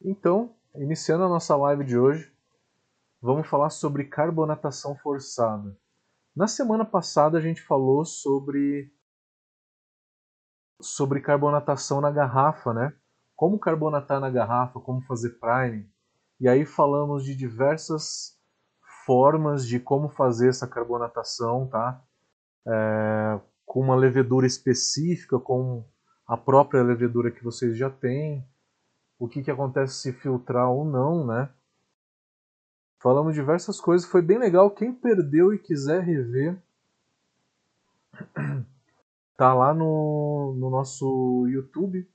Então, iniciando a nossa live de hoje, vamos falar sobre carbonatação forçada. Na semana passada a gente falou sobre sobre carbonatação na garrafa, né? Como carbonatar na garrafa, como fazer priming. E aí falamos de diversas formas de como fazer essa carbonatação, tá? É, com uma levedura específica, com a própria levedura que vocês já têm, o que, que acontece se filtrar ou não, né? Falamos diversas coisas, foi bem legal. Quem perdeu e quiser rever, tá lá no, no nosso YouTube.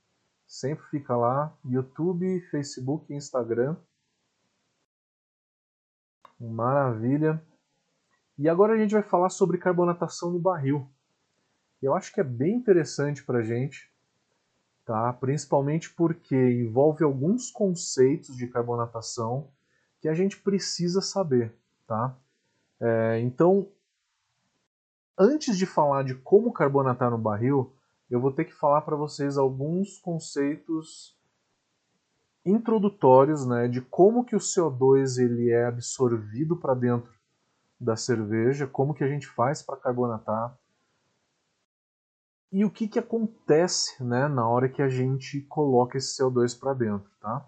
Sempre fica lá. YouTube, Facebook Instagram. Maravilha. E agora a gente vai falar sobre carbonatação no barril. Eu acho que é bem interessante para gente, tá? principalmente porque envolve alguns conceitos de carbonatação que a gente precisa saber. Tá? É, então, antes de falar de como carbonatar no barril, eu vou ter que falar para vocês alguns conceitos introdutórios né, de como que o CO2 ele é absorvido para dentro da cerveja, como que a gente faz para carbonatar e o que, que acontece né, na hora que a gente coloca esse CO2 para dentro. Tá?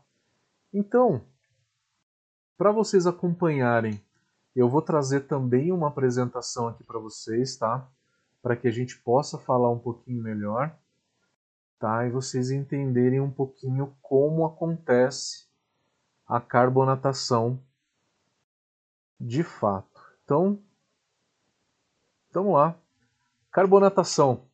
Então, para vocês acompanharem, eu vou trazer também uma apresentação aqui para vocês, tá? Para que a gente possa falar um pouquinho melhor, tá? E vocês entenderem um pouquinho como acontece a carbonatação de fato. Então, vamos lá. Carbonatação.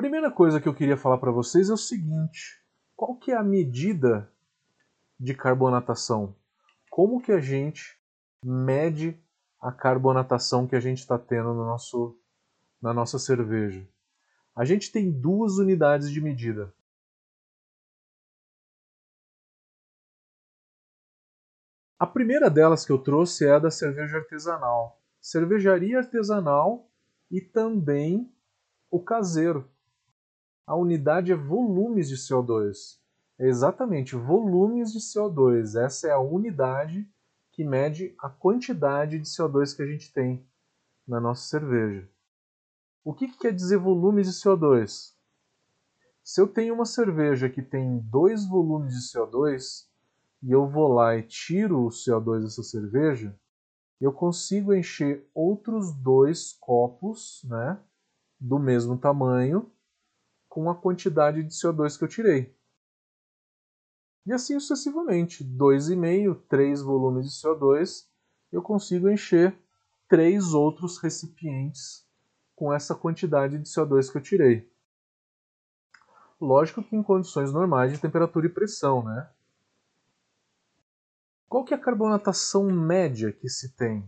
Primeira coisa que eu queria falar para vocês é o seguinte: qual que é a medida de carbonatação? Como que a gente mede a carbonatação que a gente está tendo no nosso, na nossa cerveja? A gente tem duas unidades de medida. A primeira delas que eu trouxe é a da cerveja artesanal. Cervejaria artesanal e também o caseiro a unidade é volumes de CO2. É exatamente, volumes de CO2. Essa é a unidade que mede a quantidade de CO2 que a gente tem na nossa cerveja. O que, que quer dizer volumes de CO2? Se eu tenho uma cerveja que tem dois volumes de CO2 e eu vou lá e tiro o CO2 dessa cerveja, eu consigo encher outros dois copos né, do mesmo tamanho com a quantidade de CO2 que eu tirei. E assim sucessivamente, 2,5, 3 volumes de CO2, eu consigo encher três outros recipientes com essa quantidade de CO2 que eu tirei. Lógico que em condições normais de temperatura e pressão, né? Qual que é a carbonatação média que se tem?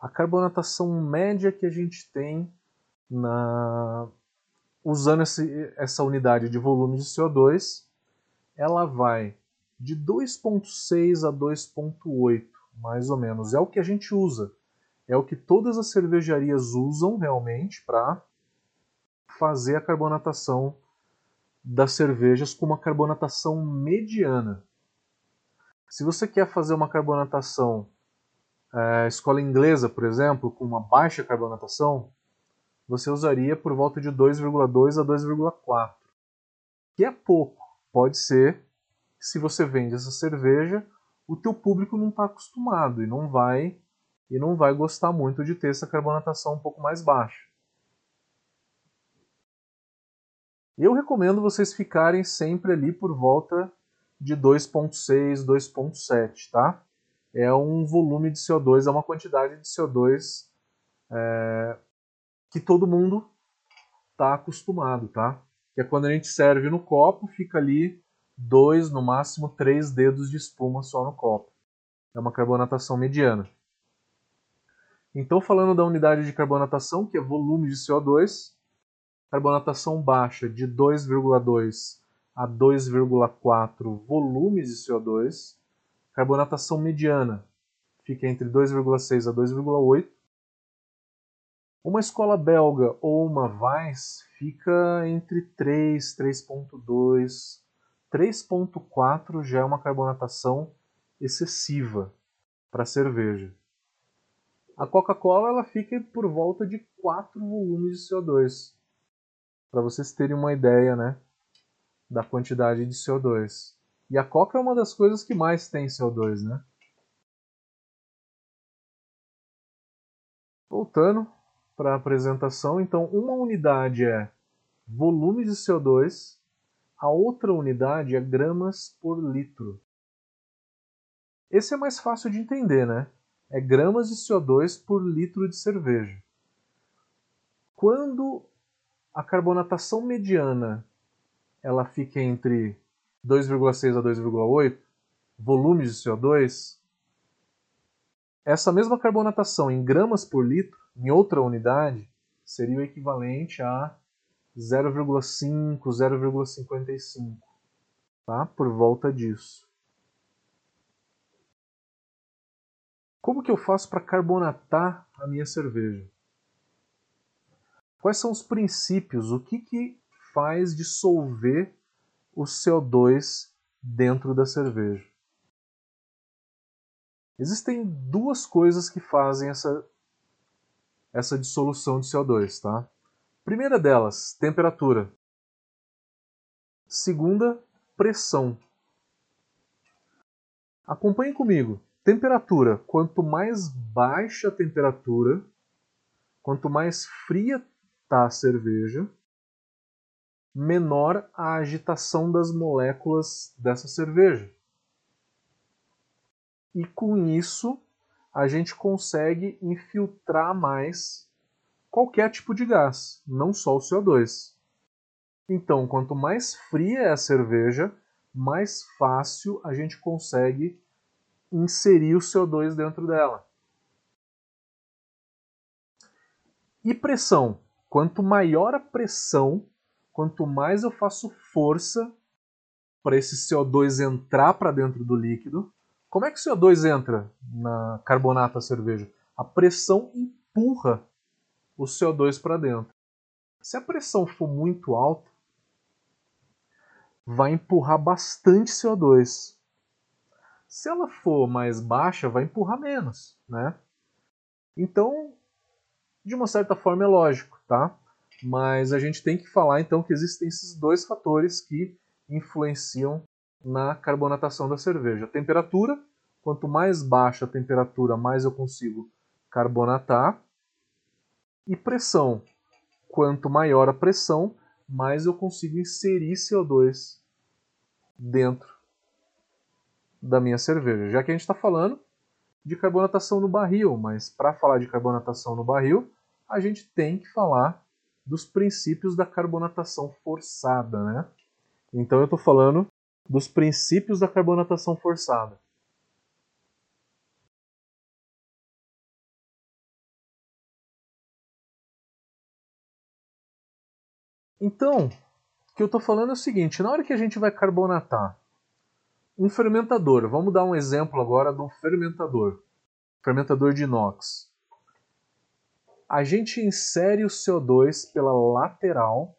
A carbonatação média que a gente tem na, usando esse, essa unidade de volume de CO2, ela vai de 2,6 a 2,8, mais ou menos. É o que a gente usa. É o que todas as cervejarias usam realmente para fazer a carbonatação das cervejas com uma carbonatação mediana. Se você quer fazer uma carbonatação é, escola inglesa, por exemplo, com uma baixa carbonatação, você usaria por volta de 2,2 a 2,4, que é pouco. Pode ser se você vende essa cerveja, o teu público não está acostumado e não vai e não vai gostar muito de ter essa carbonatação um pouco mais baixa. Eu recomendo vocês ficarem sempre ali por volta de 2.6, 2.7, tá? É um volume de CO2, é uma quantidade de CO2 é, que todo mundo está acostumado, tá? Que é quando a gente serve no copo, fica ali dois, no máximo três dedos de espuma só no copo. É uma carbonatação mediana. Então, falando da unidade de carbonatação, que é volume de CO2, carbonatação baixa de 2,2 a 2,4 volumes de CO2, carbonatação mediana fica entre 2,6 a 2,8 uma escola belga ou uma Weiss fica entre 3, 3.2, 3.4 já é uma carbonatação excessiva para cerveja. A Coca-Cola ela fica por volta de 4 volumes de CO2. Para vocês terem uma ideia, né, da quantidade de CO2. E a Coca é uma das coisas que mais tem CO2, né? Voltando para a apresentação, então uma unidade é volume de CO2, a outra unidade é gramas por litro. Esse é mais fácil de entender, né? É gramas de CO2 por litro de cerveja. Quando a carbonatação mediana ela fica entre 2,6 a 2,8 volumes de CO2, essa mesma carbonatação em gramas por litro, em outra unidade, seria o equivalente a 0,5, 0,55, tá? Por volta disso. Como que eu faço para carbonatar a minha cerveja? Quais são os princípios? O que, que faz dissolver o CO2 dentro da cerveja? Existem duas coisas que fazem essa, essa dissolução de CO2, tá? Primeira delas, temperatura. Segunda, pressão. Acompanhe comigo. Temperatura. Quanto mais baixa a temperatura, quanto mais fria está a cerveja, menor a agitação das moléculas dessa cerveja. E com isso, a gente consegue infiltrar mais qualquer tipo de gás, não só o CO2. Então, quanto mais fria é a cerveja, mais fácil a gente consegue inserir o CO2 dentro dela. E pressão? Quanto maior a pressão, quanto mais eu faço força para esse CO2 entrar para dentro do líquido, como é que o CO2 entra na carbonata cerveja? A pressão empurra o CO2 para dentro. Se a pressão for muito alta, vai empurrar bastante CO2. Se ela for mais baixa, vai empurrar menos, né? Então, de uma certa forma é lógico, tá? Mas a gente tem que falar então que existem esses dois fatores que influenciam na carbonatação da cerveja. Temperatura, quanto mais baixa a temperatura, mais eu consigo carbonatar. E pressão, quanto maior a pressão, mais eu consigo inserir CO2 dentro da minha cerveja. Já que a gente está falando de carbonatação no barril, mas para falar de carbonatação no barril, a gente tem que falar dos princípios da carbonatação forçada, né? Então eu estou falando dos princípios da carbonatação forçada. Então, o que eu estou falando é o seguinte: na hora que a gente vai carbonatar um fermentador, vamos dar um exemplo agora um fermentador, fermentador de inox. A gente insere o CO2 pela lateral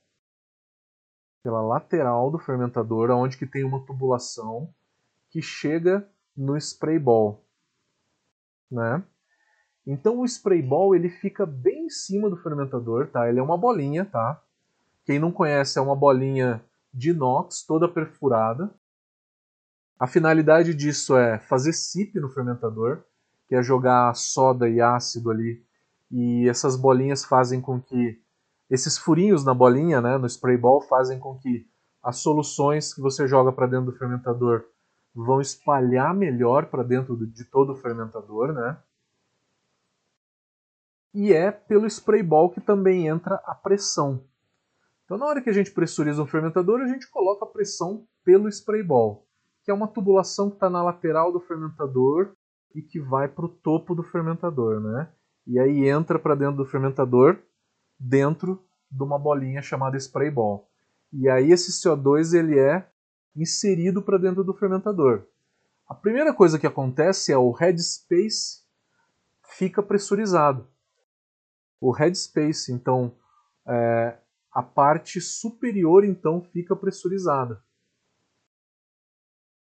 pela lateral do fermentador, onde que tem uma tubulação que chega no spray ball, né? Então o spray ball ele fica bem em cima do fermentador, tá? Ele é uma bolinha, tá? Quem não conhece é uma bolinha de inox toda perfurada. A finalidade disso é fazer sip no fermentador, que é jogar soda e ácido ali, e essas bolinhas fazem com que esses furinhos na bolinha, né, no spray ball, fazem com que as soluções que você joga para dentro do fermentador vão espalhar melhor para dentro de todo o fermentador, né? E é pelo spray ball que também entra a pressão. Então, na hora que a gente pressuriza um fermentador, a gente coloca a pressão pelo spray ball, que é uma tubulação que está na lateral do fermentador e que vai para o topo do fermentador, né? E aí entra para dentro do fermentador dentro de uma bolinha chamada spray ball. E aí esse CO2 ele é inserido para dentro do fermentador. A primeira coisa que acontece é o headspace fica pressurizado. O headspace, então, é, a parte superior então fica pressurizada.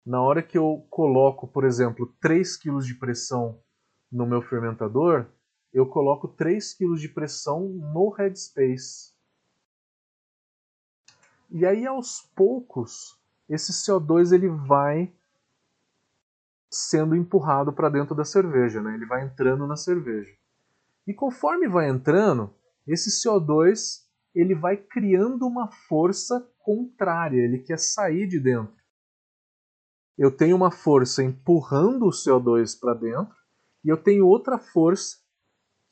Na hora que eu coloco, por exemplo, 3 kg de pressão no meu fermentador, eu coloco 3 kg de pressão no headspace. E aí aos poucos, esse CO2 ele vai sendo empurrado para dentro da cerveja, né? Ele vai entrando na cerveja. E conforme vai entrando, esse CO2 ele vai criando uma força contrária, ele quer sair de dentro. Eu tenho uma força empurrando o CO2 para dentro e eu tenho outra força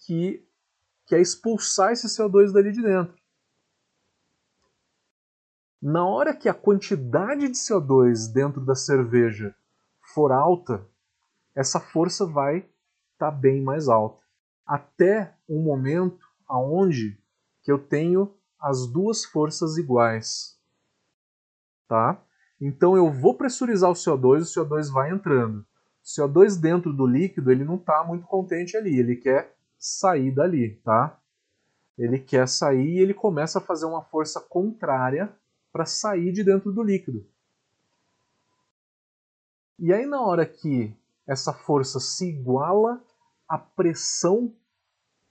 que quer expulsar esse CO2 dali de dentro. Na hora que a quantidade de CO2 dentro da cerveja for alta, essa força vai estar tá bem mais alta. Até um momento aonde que eu tenho as duas forças iguais. Tá? Então eu vou pressurizar o CO2, o CO2 vai entrando. O CO2 dentro do líquido, ele não está muito contente ali, ele quer sair dali, tá? Ele quer sair e ele começa a fazer uma força contrária para sair de dentro do líquido. E aí na hora que essa força se iguala à pressão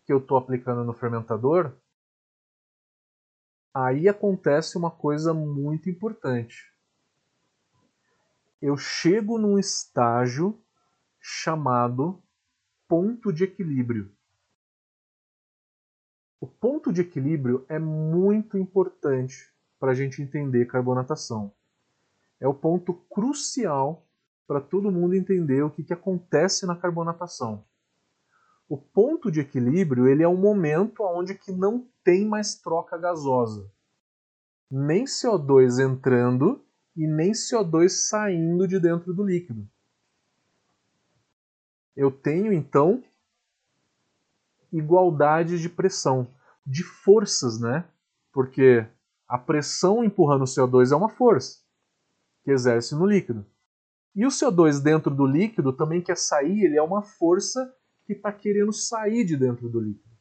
que eu estou aplicando no fermentador, aí acontece uma coisa muito importante. Eu chego num estágio chamado ponto de equilíbrio. O ponto de equilíbrio é muito importante para a gente entender carbonatação. É o ponto crucial para todo mundo entender o que, que acontece na carbonatação. O ponto de equilíbrio ele é um momento onde que não tem mais troca gasosa. Nem CO2 entrando e nem CO2 saindo de dentro do líquido. Eu tenho então igualdade de pressão, de forças, né? Porque a pressão empurrando o CO2 é uma força que exerce no líquido. E o CO2 dentro do líquido também quer sair, ele é uma força que está querendo sair de dentro do líquido.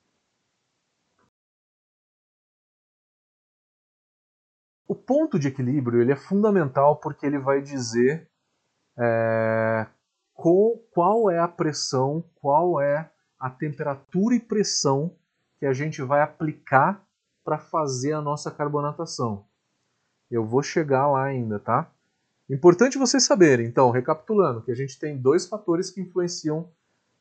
O ponto de equilíbrio ele é fundamental porque ele vai dizer é, qual, qual é a pressão, qual é a temperatura e pressão que a gente vai aplicar para fazer a nossa carbonatação. Eu vou chegar lá ainda, tá? Importante vocês saberem, então, recapitulando, que a gente tem dois fatores que influenciam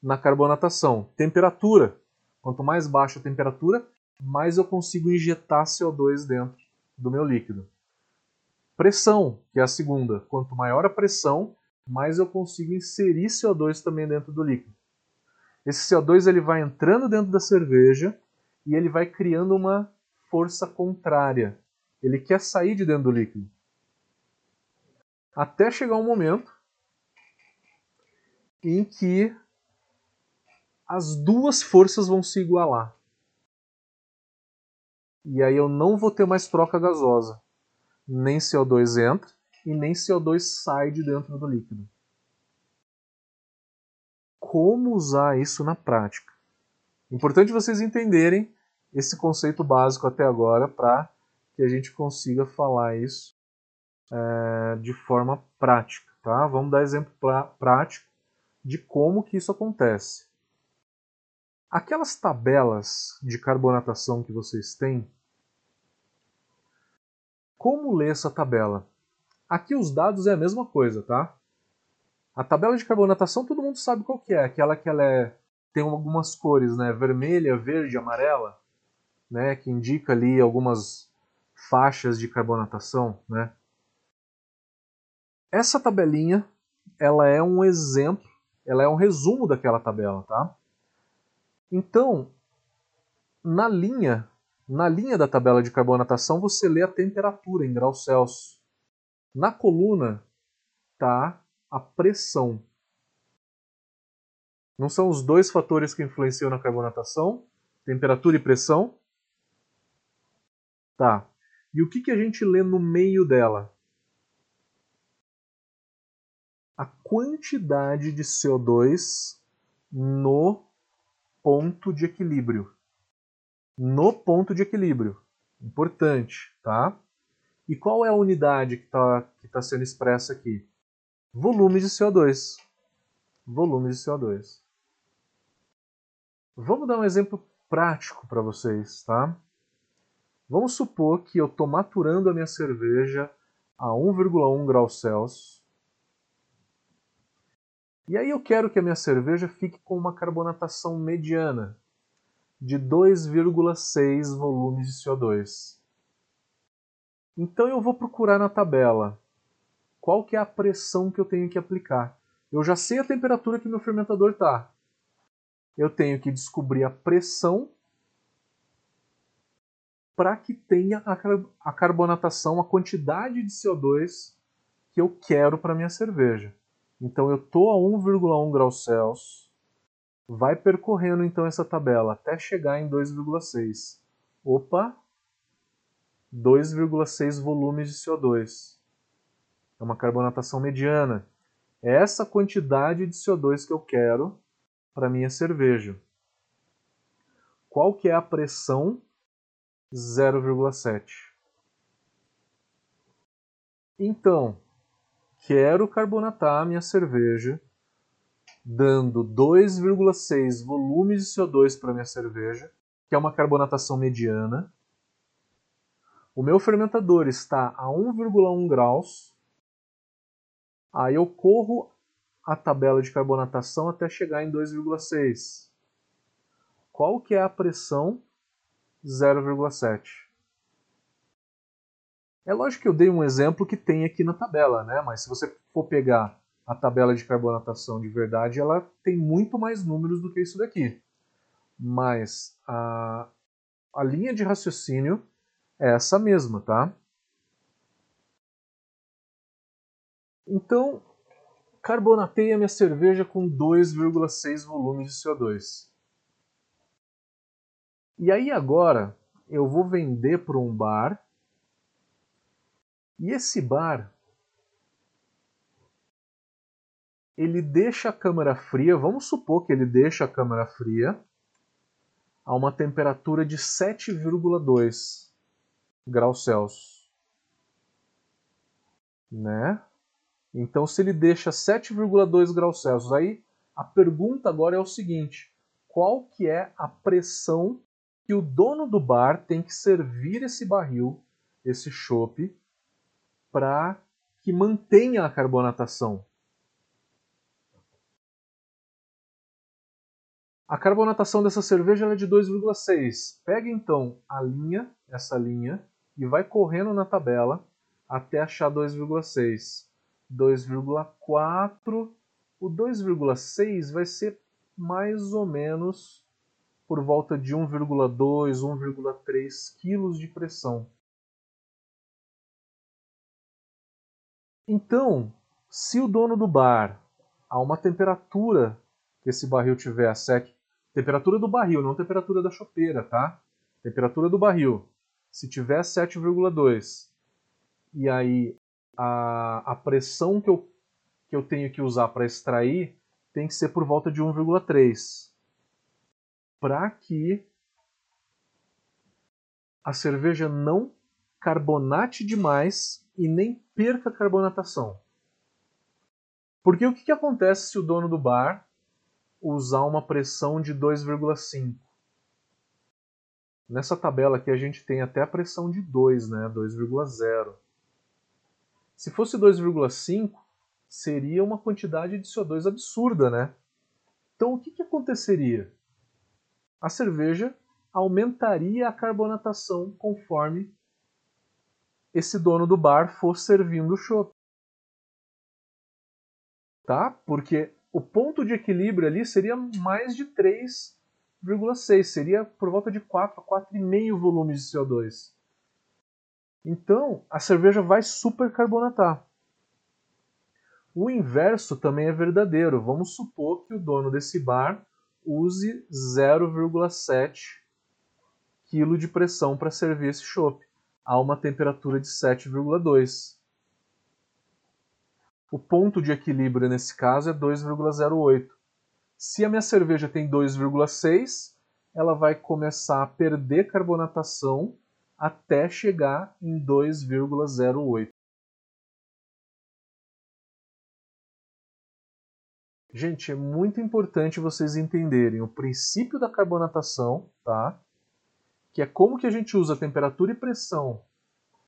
na carbonatação. Temperatura. Quanto mais baixa a temperatura, mais eu consigo injetar CO2 dentro do meu líquido. Pressão, que é a segunda. Quanto maior a pressão, mais eu consigo inserir CO2 também dentro do líquido. Esse CO2 ele vai entrando dentro da cerveja e ele vai criando uma força contrária. Ele quer sair de dentro do líquido. Até chegar um momento em que as duas forças vão se igualar. E aí eu não vou ter mais troca gasosa. Nem CO2 entra e nem CO2 sai de dentro do líquido. Como usar isso na prática? Importante vocês entenderem esse conceito básico até agora para que a gente consiga falar isso é, de forma prática. Tá? Vamos dar exemplo pra, prático de como que isso acontece. Aquelas tabelas de carbonatação que vocês têm, como ler essa tabela? Aqui os dados é a mesma coisa, tá? A tabela de carbonatação todo mundo sabe qual que é, aquela que ela é, tem algumas cores, né? Vermelha, verde, amarela, né? Que indica ali algumas faixas de carbonatação, né? Essa tabelinha, ela é um exemplo, ela é um resumo daquela tabela, tá? Então, na linha, na linha da tabela de carbonatação, você lê a temperatura em graus Celsius. Na coluna está a pressão. Não são os dois fatores que influenciam na carbonatação? Temperatura e pressão? Tá. E o que, que a gente lê no meio dela? A quantidade de CO2 no ponto de equilíbrio. No ponto de equilíbrio. Importante, tá? E qual é a unidade que está que tá sendo expressa aqui? Volume de CO2. Volume de CO2. Vamos dar um exemplo prático para vocês, tá? Vamos supor que eu estou maturando a minha cerveja a 1,1 graus Celsius. E aí eu quero que a minha cerveja fique com uma carbonatação mediana de 2,6 volumes de CO2. Então eu vou procurar na tabela qual que é a pressão que eu tenho que aplicar. Eu já sei a temperatura que meu fermentador está. Eu tenho que descobrir a pressão para que tenha a carbonatação, a quantidade de CO2 que eu quero para minha cerveja. Então eu estou a 1,1 graus Celsius, vai percorrendo então essa tabela até chegar em 2,6. Opa, 2,6 volumes de CO2. É uma carbonatação mediana. É essa quantidade de CO2 que eu quero para minha cerveja. Qual que é a pressão? 0,7. Então, quero carbonatar minha cerveja, dando 2,6 volumes de CO2 para minha cerveja, que é uma carbonatação mediana. O meu fermentador está a 1,1 graus. Aí eu corro a tabela de carbonatação até chegar em 2,6. Qual que é a pressão? 0,7. É lógico que eu dei um exemplo que tem aqui na tabela, né? mas se você for pegar a tabela de carbonatação de verdade, ela tem muito mais números do que isso daqui. Mas a, a linha de raciocínio é essa mesma, tá? Então, carbonatei a minha cerveja com 2,6 volumes de CO2. E aí agora eu vou vender para um bar. E esse bar ele deixa a câmara fria, vamos supor que ele deixa a câmara fria a uma temperatura de 7,2 graus Celsius. Né? Então, se ele deixa 7,2 graus Celsius, aí a pergunta agora é o seguinte: qual que é a pressão que o dono do bar tem que servir esse barril, esse chopp, para que mantenha a carbonatação? A carbonatação dessa cerveja é de 2,6. Pega então a linha, essa linha, e vai correndo na tabela até achar 2,6. 2,4. O 2,6 vai ser mais ou menos por volta de 1,2, 1,3 kg de pressão. Então, se o dono do bar, a uma temperatura que esse barril tiver a 7, temperatura do barril, não temperatura da chopeira, tá? Temperatura do barril. Se tiver 7,2 e aí a, a pressão que eu, que eu tenho que usar para extrair tem que ser por volta de 1,3 para que a cerveja não carbonate demais e nem perca a carbonatação. Porque o que, que acontece se o dono do bar usar uma pressão de 2,5? Nessa tabela aqui a gente tem até a pressão de 2, né? 2,0. Se fosse 2,5, seria uma quantidade de CO2 absurda, né? Então o que, que aconteceria? A cerveja aumentaria a carbonatação conforme esse dono do bar for servindo o chopp. Tá? Porque o ponto de equilíbrio ali seria mais de 3,6, seria por volta de 4 a 4,5 volumes de CO2. Então, a cerveja vai supercarbonatar. O inverso também é verdadeiro. Vamos supor que o dono desse bar use 0,7 kg de pressão para servir esse chopp a uma temperatura de 7,2. O ponto de equilíbrio nesse caso é 2,08. Se a minha cerveja tem 2,6, ela vai começar a perder carbonatação até chegar em 2,08. Gente, é muito importante vocês entenderem o princípio da carbonatação, tá? Que é como que a gente usa temperatura e pressão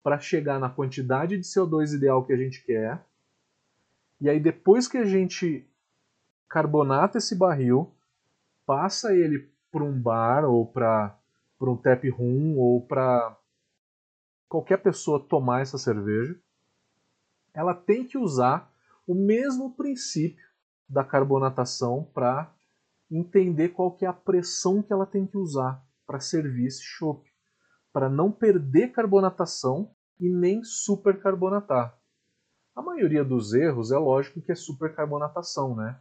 para chegar na quantidade de CO2 ideal que a gente quer. E aí depois que a gente carbonata esse barril, passa ele para um bar ou para um tap room ou para qualquer pessoa tomar essa cerveja, ela tem que usar o mesmo princípio da carbonatação para entender qual que é a pressão que ela tem que usar para servir esse chopp, para não perder carbonatação e nem supercarbonatar. A maioria dos erros é lógico que é supercarbonatação, né?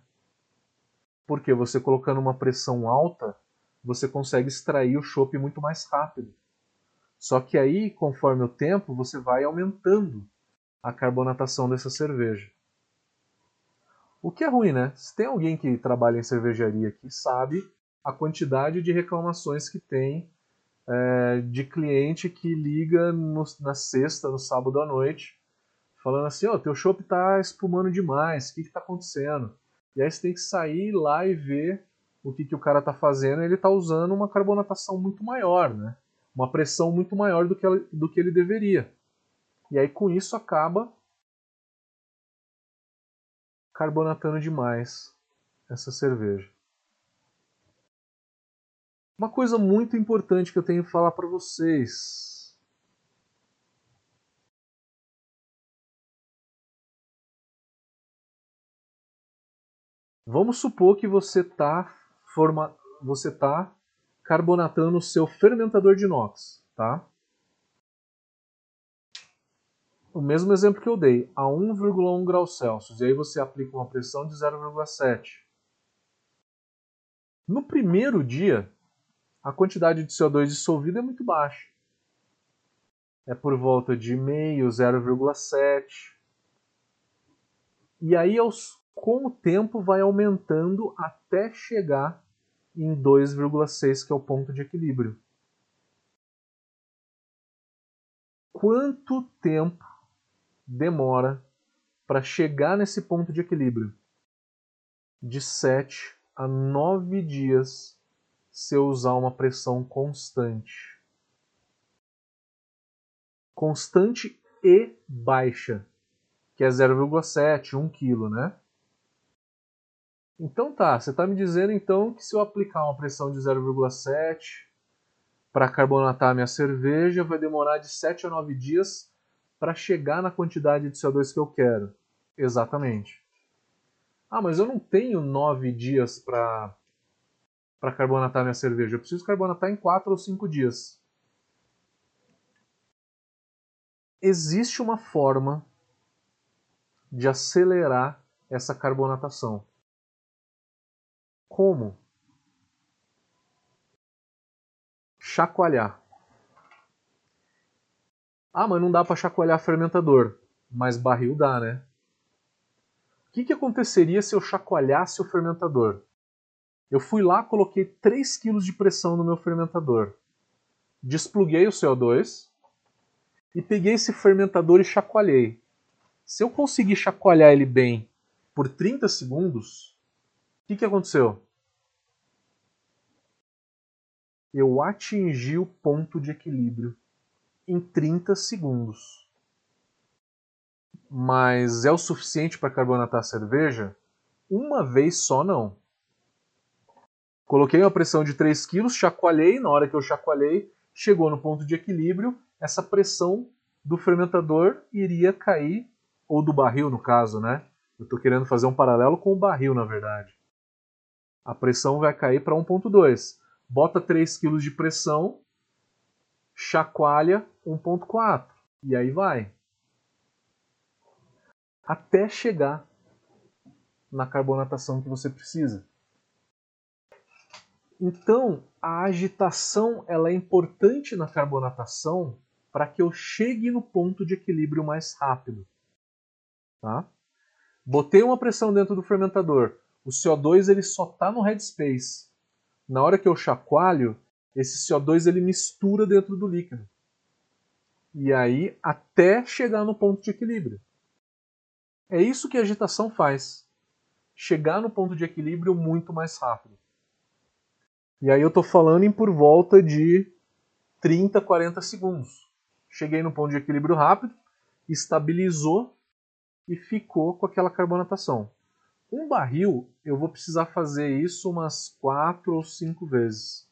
Porque você colocando uma pressão alta, você consegue extrair o chopp muito mais rápido. Só que aí, conforme o tempo, você vai aumentando a carbonatação dessa cerveja. O que é ruim, né? Se tem alguém que trabalha em cervejaria aqui, sabe a quantidade de reclamações que tem é, de cliente que liga no, na sexta, no sábado à noite, falando assim, ó, oh, teu chopp tá espumando demais, o que que tá acontecendo? E aí você tem que sair lá e ver o que, que o cara tá fazendo, ele tá usando uma carbonatação muito maior, né? Uma pressão muito maior do que, do que ele deveria. E aí com isso acaba carbonatando demais essa cerveja. Uma coisa muito importante que eu tenho que falar para vocês. Vamos supor que você está forma... você tá carbonatando o seu fermentador de inox, tá? o mesmo exemplo que eu dei, a 1,1 graus Celsius, e aí você aplica uma pressão de 0,7. No primeiro dia, a quantidade de CO2 dissolvido é muito baixa. É por volta de meio, 0,7. E aí, com o tempo, vai aumentando até chegar em 2,6, que é o ponto de equilíbrio. Quanto tempo demora para chegar nesse ponto de equilíbrio? De 7 a 9 dias se eu usar uma pressão constante. Constante e baixa, que é 0,7, 1 kg, né? Então tá, você está me dizendo então que se eu aplicar uma pressão de 0,7 para carbonatar minha cerveja, vai demorar de 7 a 9 dias para chegar na quantidade de CO2 que eu quero. Exatamente. Ah, mas eu não tenho nove dias para para carbonatar minha cerveja. Eu preciso carbonatar em quatro ou cinco dias. Existe uma forma de acelerar essa carbonatação. Como? Chacoalhar. Ah, mas não dá para chacoalhar fermentador. Mas barril dá, né? O que, que aconteceria se eu chacoalhasse o fermentador? Eu fui lá, coloquei 3 kg de pressão no meu fermentador. Despluguei o CO2 e peguei esse fermentador e chacoalhei. Se eu conseguir chacoalhar ele bem por 30 segundos, que, que aconteceu? Eu atingi o ponto de equilíbrio em 30 segundos. Mas é o suficiente para carbonatar a cerveja? Uma vez só não. Coloquei uma pressão de 3 kg, chacoalhei, na hora que eu chacoalhei, chegou no ponto de equilíbrio, essa pressão do fermentador iria cair, ou do barril no caso, né? Eu estou querendo fazer um paralelo com o barril, na verdade. A pressão vai cair para 1.2. Bota 3 kg de pressão, chacoalha 1.4 e aí vai. Até chegar na carbonatação que você precisa. Então, a agitação ela é importante na carbonatação para que eu chegue no ponto de equilíbrio mais rápido. Tá? Botei uma pressão dentro do fermentador. O CO2 ele só está no headspace. Na hora que eu chacoalho, esse CO2 ele mistura dentro do líquido. E aí até chegar no ponto de equilíbrio. É isso que a agitação faz. Chegar no ponto de equilíbrio muito mais rápido. E aí eu estou falando em por volta de 30, 40 segundos. Cheguei no ponto de equilíbrio rápido, estabilizou e ficou com aquela carbonatação. Um barril, eu vou precisar fazer isso umas 4 ou 5 vezes.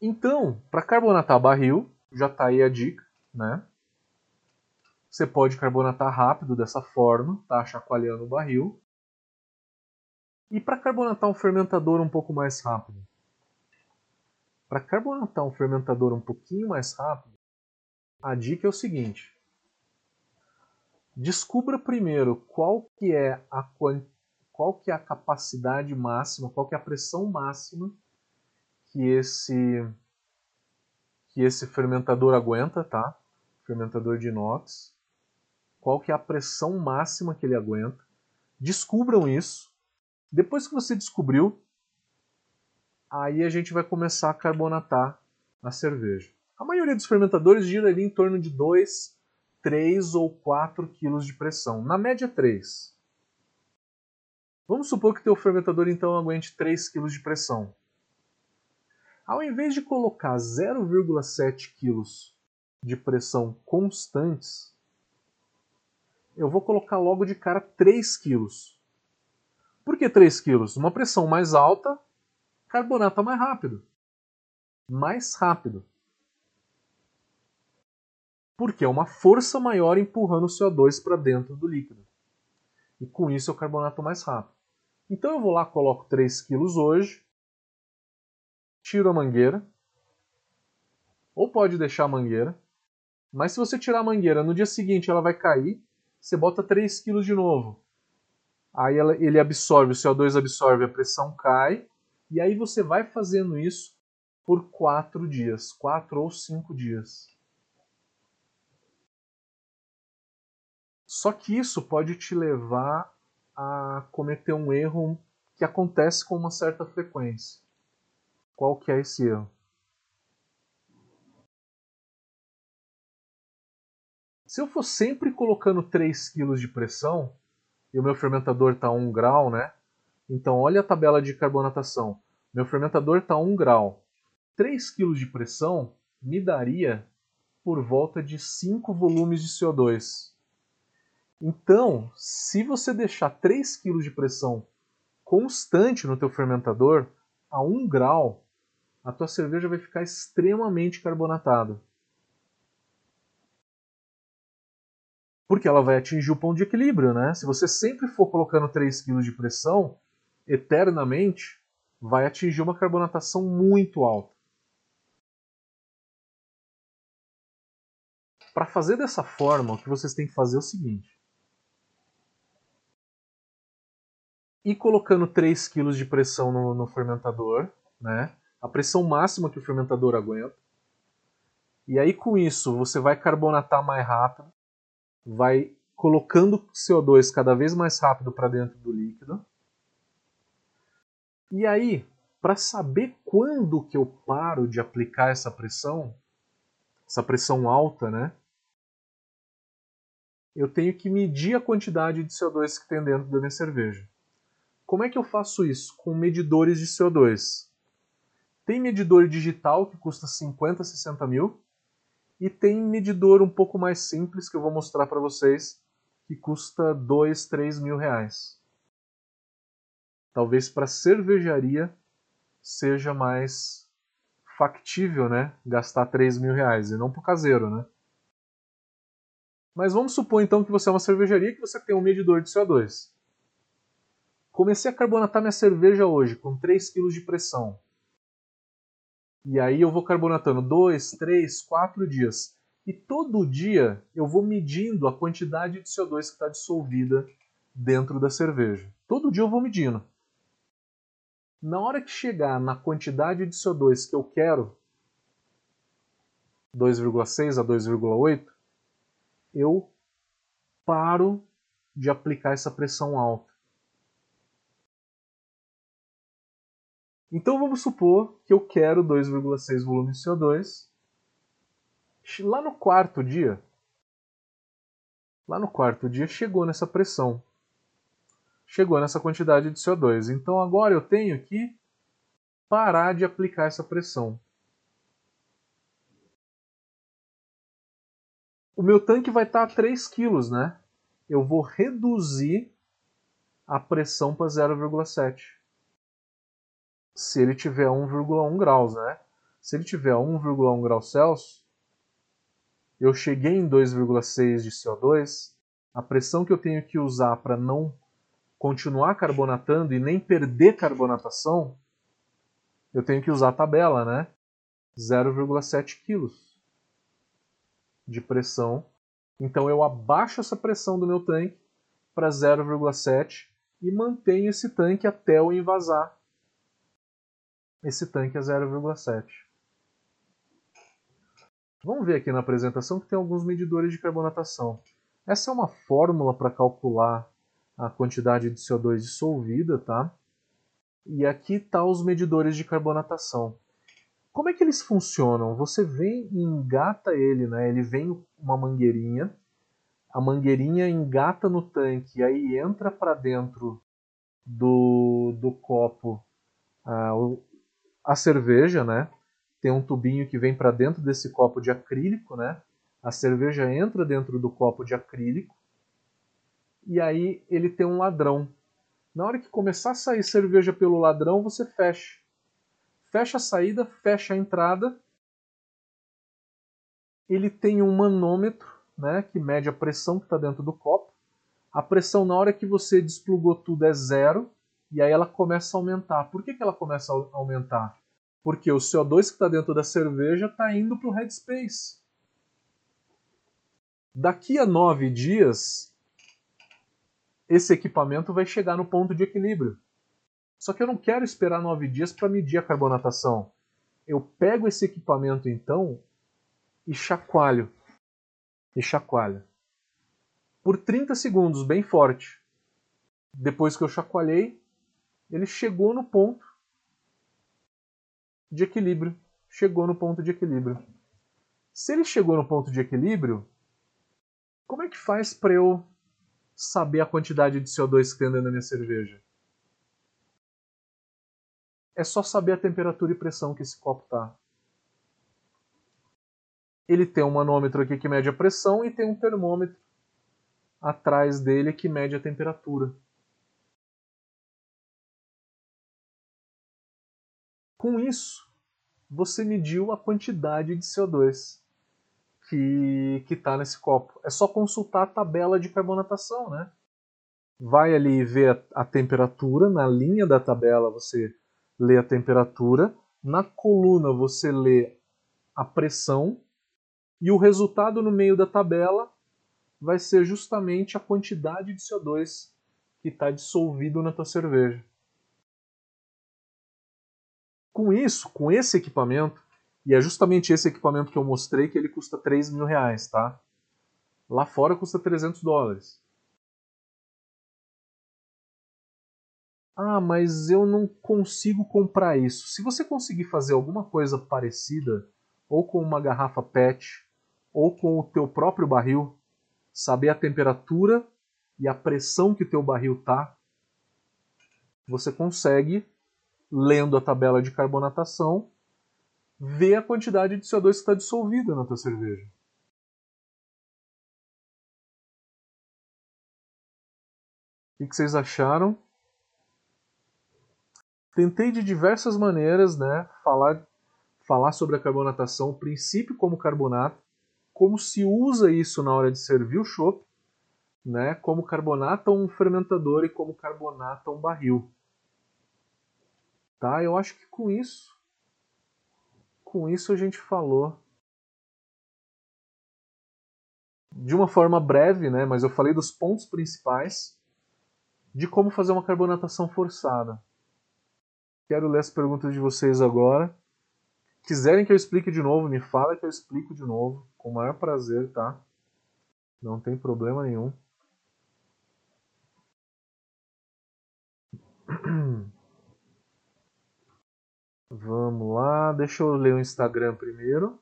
Então, para carbonatar barril, já está aí a dica, né? Você pode carbonatar rápido dessa forma, tá? Chacoalhando o barril. E para carbonatar um fermentador um pouco mais rápido? Para carbonatar um fermentador um pouquinho mais rápido, a dica é o seguinte. Descubra primeiro qual que é a qual que é a capacidade máxima, qual que é a pressão máxima que esse que esse fermentador aguenta, tá? Fermentador de inox. Qual que é a pressão máxima que ele aguenta? Descubram isso. Depois que você descobriu, aí a gente vai começar a carbonatar a cerveja. A maioria dos fermentadores gira ali em torno de 2, 3 ou 4 kg de pressão. Na média 3. Vamos supor que teu fermentador então aguente 3 kg de pressão. Ao invés de colocar 0,7 kg de pressão constantes, eu vou colocar logo de cara 3 kg. Por que 3 kg? Uma pressão mais alta carbonata mais rápido. Mais rápido. Porque é uma força maior empurrando o CO2 para dentro do líquido. E com isso eu carbonato mais rápido. Então eu vou lá, coloco 3 kg hoje, tiro a mangueira, ou pode deixar a mangueira, mas se você tirar a mangueira, no dia seguinte ela vai cair, você bota 3 kg de novo. Aí ela, ele absorve, o CO2 absorve, a pressão cai, e aí você vai fazendo isso por 4 dias, 4 ou 5 dias. Só que isso pode te levar a cometer um erro que acontece com uma certa frequência. Qual que é esse erro? Se eu for sempre colocando 3 kg de pressão, e o meu fermentador está a 1 grau, né? Então olha a tabela de carbonatação. Meu fermentador está a 1 grau. 3 kg de pressão me daria por volta de 5 volumes de CO2. Então, se você deixar 3 kg de pressão constante no teu fermentador, a 1 grau, a tua cerveja vai ficar extremamente carbonatada. Porque ela vai atingir o ponto de equilíbrio, né? Se você sempre for colocando 3 kg de pressão, eternamente, vai atingir uma carbonatação muito alta. Para fazer dessa forma, o que vocês têm que fazer é o seguinte. Ir colocando 3 kg de pressão no, no fermentador, né? a pressão máxima que o fermentador aguenta. E aí com isso você vai carbonatar mais rápido, vai colocando CO2 cada vez mais rápido para dentro do líquido. E aí, para saber quando que eu paro de aplicar essa pressão, essa pressão alta, né? Eu tenho que medir a quantidade de CO2 que tem dentro da minha cerveja. Como é que eu faço isso? Com medidores de CO2. Tem medidor digital que custa 50, 60 mil. E tem medidor um pouco mais simples que eu vou mostrar para vocês, que custa 2, 3 mil reais. Talvez para cervejaria seja mais factível, né? Gastar 3 mil reais e não para o caseiro, né? Mas vamos supor então que você é uma cervejaria que você tem um medidor de CO2. Comecei a carbonatar minha cerveja hoje com 3 kg de pressão. E aí eu vou carbonatando dois, três, quatro dias. E todo dia eu vou medindo a quantidade de CO2 que está dissolvida dentro da cerveja. Todo dia eu vou medindo. Na hora que chegar na quantidade de CO2 que eu quero, 2,6 a 2,8, eu paro de aplicar essa pressão alta. Então vamos supor que eu quero 2,6 volume de CO2. Lá no quarto dia, lá no quarto dia chegou nessa pressão. Chegou nessa quantidade de CO2. Então agora eu tenho que parar de aplicar essa pressão. O meu tanque vai estar a 3 kg, né? Eu vou reduzir a pressão para 0,7 se ele tiver 1,1 graus, né? Se ele tiver 1,1 graus Celsius, eu cheguei em 2,6 de CO2, a pressão que eu tenho que usar para não continuar carbonatando e nem perder carbonatação, eu tenho que usar a tabela, né? 0,7 kg de pressão. Então eu abaixo essa pressão do meu tanque para 0,7 e mantenho esse tanque até eu envasar esse tanque é 0,7. Vamos ver aqui na apresentação que tem alguns medidores de carbonatação. Essa é uma fórmula para calcular a quantidade de CO2 dissolvida, tá? E aqui está os medidores de carbonatação. Como é que eles funcionam? Você vem e engata ele, né? Ele vem uma mangueirinha, a mangueirinha engata no tanque, aí entra para dentro do, do copo ah, a cerveja, né? Tem um tubinho que vem para dentro desse copo de acrílico, né? A cerveja entra dentro do copo de acrílico e aí ele tem um ladrão. Na hora que começar a sair cerveja pelo ladrão, você fecha. Fecha a saída, fecha a entrada. Ele tem um manômetro, né, que mede a pressão que está dentro do copo. A pressão na hora que você desplugou tudo é zero e aí ela começa a aumentar. Por que, que ela começa a aumentar? Porque o CO2 que está dentro da cerveja está indo para o headspace. Daqui a nove dias, esse equipamento vai chegar no ponto de equilíbrio. Só que eu não quero esperar nove dias para medir a carbonatação. Eu pego esse equipamento então e chacoalho. E chacoalho. Por 30 segundos, bem forte. Depois que eu chacoalhei, ele chegou no ponto de equilíbrio. Chegou no ponto de equilíbrio. Se ele chegou no ponto de equilíbrio, como é que faz para eu saber a quantidade de CO2 que tem dentro da minha cerveja? É só saber a temperatura e pressão que esse copo está. Ele tem um manômetro aqui que mede a pressão e tem um termômetro atrás dele que mede a temperatura. Com isso, você mediu a quantidade de CO2 que está nesse copo. É só consultar a tabela de carbonatação, né? Vai ali ver a, a temperatura, na linha da tabela você lê a temperatura, na coluna você lê a pressão e o resultado no meio da tabela vai ser justamente a quantidade de CO2 que está dissolvido na tua cerveja. Com isso, com esse equipamento, e é justamente esse equipamento que eu mostrei que ele custa 3 mil reais, tá? Lá fora custa 300 dólares. Ah, mas eu não consigo comprar isso. Se você conseguir fazer alguma coisa parecida, ou com uma garrafa PET, ou com o teu próprio barril, saber a temperatura e a pressão que teu barril tá, você consegue lendo a tabela de carbonatação, vê a quantidade de CO2 que está dissolvida na tua cerveja. O que vocês acharam? Tentei de diversas maneiras né, falar, falar sobre a carbonatação, o princípio como carbonato, como se usa isso na hora de servir o chopp, né, como carbonata um fermentador e como carbonata um barril. Tá? Eu acho que com isso, com isso a gente falou de uma forma breve, né? Mas eu falei dos pontos principais de como fazer uma carbonatação forçada. Quero ler as perguntas de vocês agora. Quiserem que eu explique de novo, me fala que eu explico de novo, com o maior prazer, tá? Não tem problema nenhum. Vamos lá, deixa eu ler o Instagram primeiro.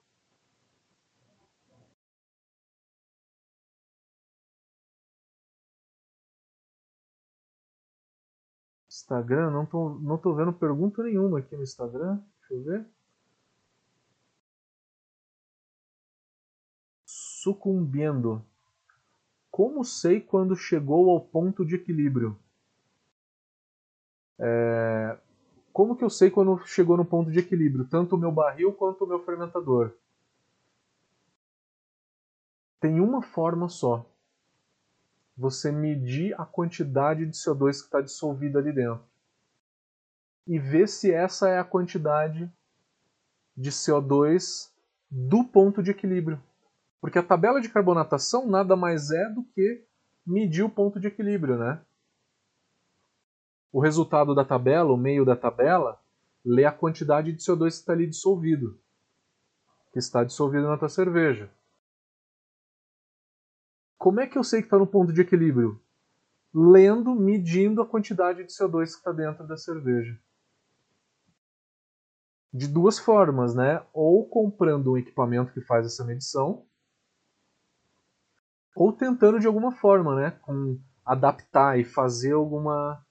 Instagram, não tô, não tô vendo pergunta nenhuma aqui no Instagram. Deixa eu ver. Sucumbindo. Como sei quando chegou ao ponto de equilíbrio? É... Como que eu sei quando chegou no ponto de equilíbrio? Tanto o meu barril quanto o meu fermentador. Tem uma forma só. Você medir a quantidade de CO2 que está dissolvida ali dentro. E ver se essa é a quantidade de CO2 do ponto de equilíbrio. Porque a tabela de carbonatação nada mais é do que medir o ponto de equilíbrio, né? O resultado da tabela, o meio da tabela, lê a quantidade de CO2 que está ali dissolvido, que está dissolvido na tua cerveja. Como é que eu sei que está no ponto de equilíbrio? Lendo, medindo a quantidade de CO2 que está dentro da cerveja. De duas formas, né? Ou comprando um equipamento que faz essa medição, ou tentando de alguma forma, né, com adaptar e fazer alguma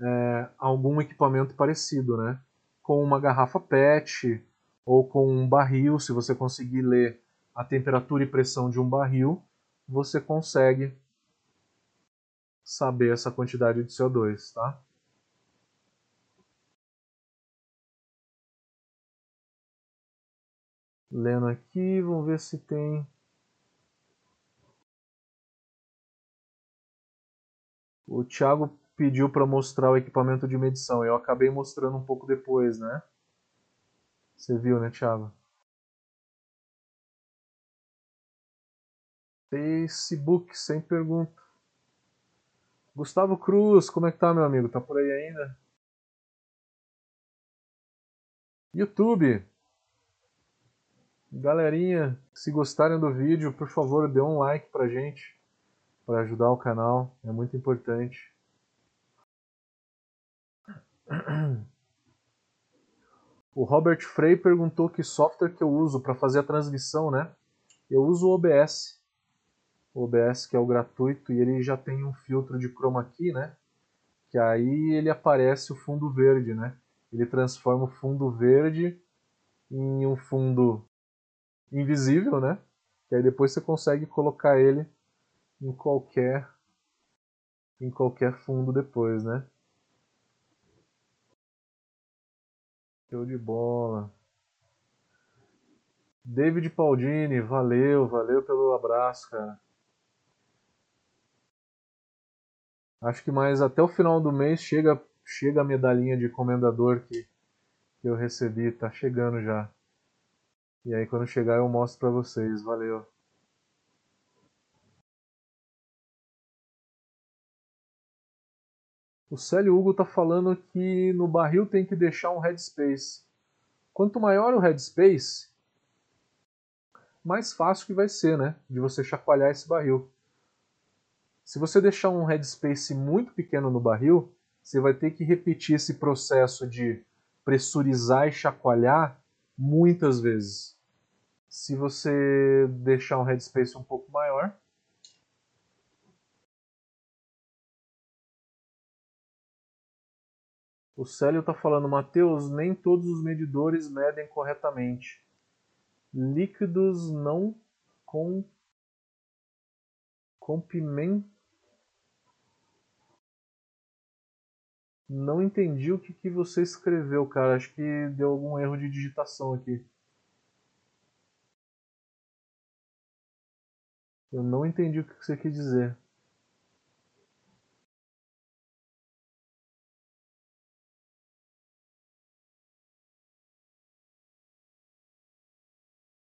é, algum equipamento parecido, né, com uma garrafa PET ou com um barril, se você conseguir ler a temperatura e pressão de um barril, você consegue saber essa quantidade de CO2, tá? Lendo aqui, vamos ver se tem O Thiago pediu para mostrar o equipamento de medição. Eu acabei mostrando um pouco depois, né? Você viu, né, Thiago? Facebook, sem pergunta. Gustavo Cruz, como é que tá, meu amigo? Tá por aí ainda? YouTube. Galerinha, se gostarem do vídeo, por favor, dê um like pra gente para ajudar o canal, é muito importante. O Robert Frey perguntou que software que eu uso para fazer a transmissão, né? Eu uso o OBS. O OBS que é o gratuito e ele já tem um filtro de chroma key, né? Que aí ele aparece o fundo verde, né? Ele transforma o fundo verde em um fundo invisível, né? Que aí depois você consegue colocar ele em qualquer em qualquer fundo depois, né? Show de bola. David Paldini, valeu, valeu pelo abraço, cara. Acho que mais até o final do mês chega chega a medalhinha de comendador que, que eu recebi, tá chegando já. E aí quando chegar eu mostro para vocês, valeu. O Célio Hugo está falando que no barril tem que deixar um headspace. Quanto maior o headspace, mais fácil que vai ser, né? De você chacoalhar esse barril. Se você deixar um headspace muito pequeno no barril, você vai ter que repetir esse processo de pressurizar e chacoalhar muitas vezes. Se você deixar um headspace um pouco maior, O Célio está falando, Mateus, nem todos os medidores medem corretamente. Líquidos não com compimento. Não entendi o que, que você escreveu, cara. Acho que deu algum erro de digitação aqui. Eu não entendi o que você quis dizer.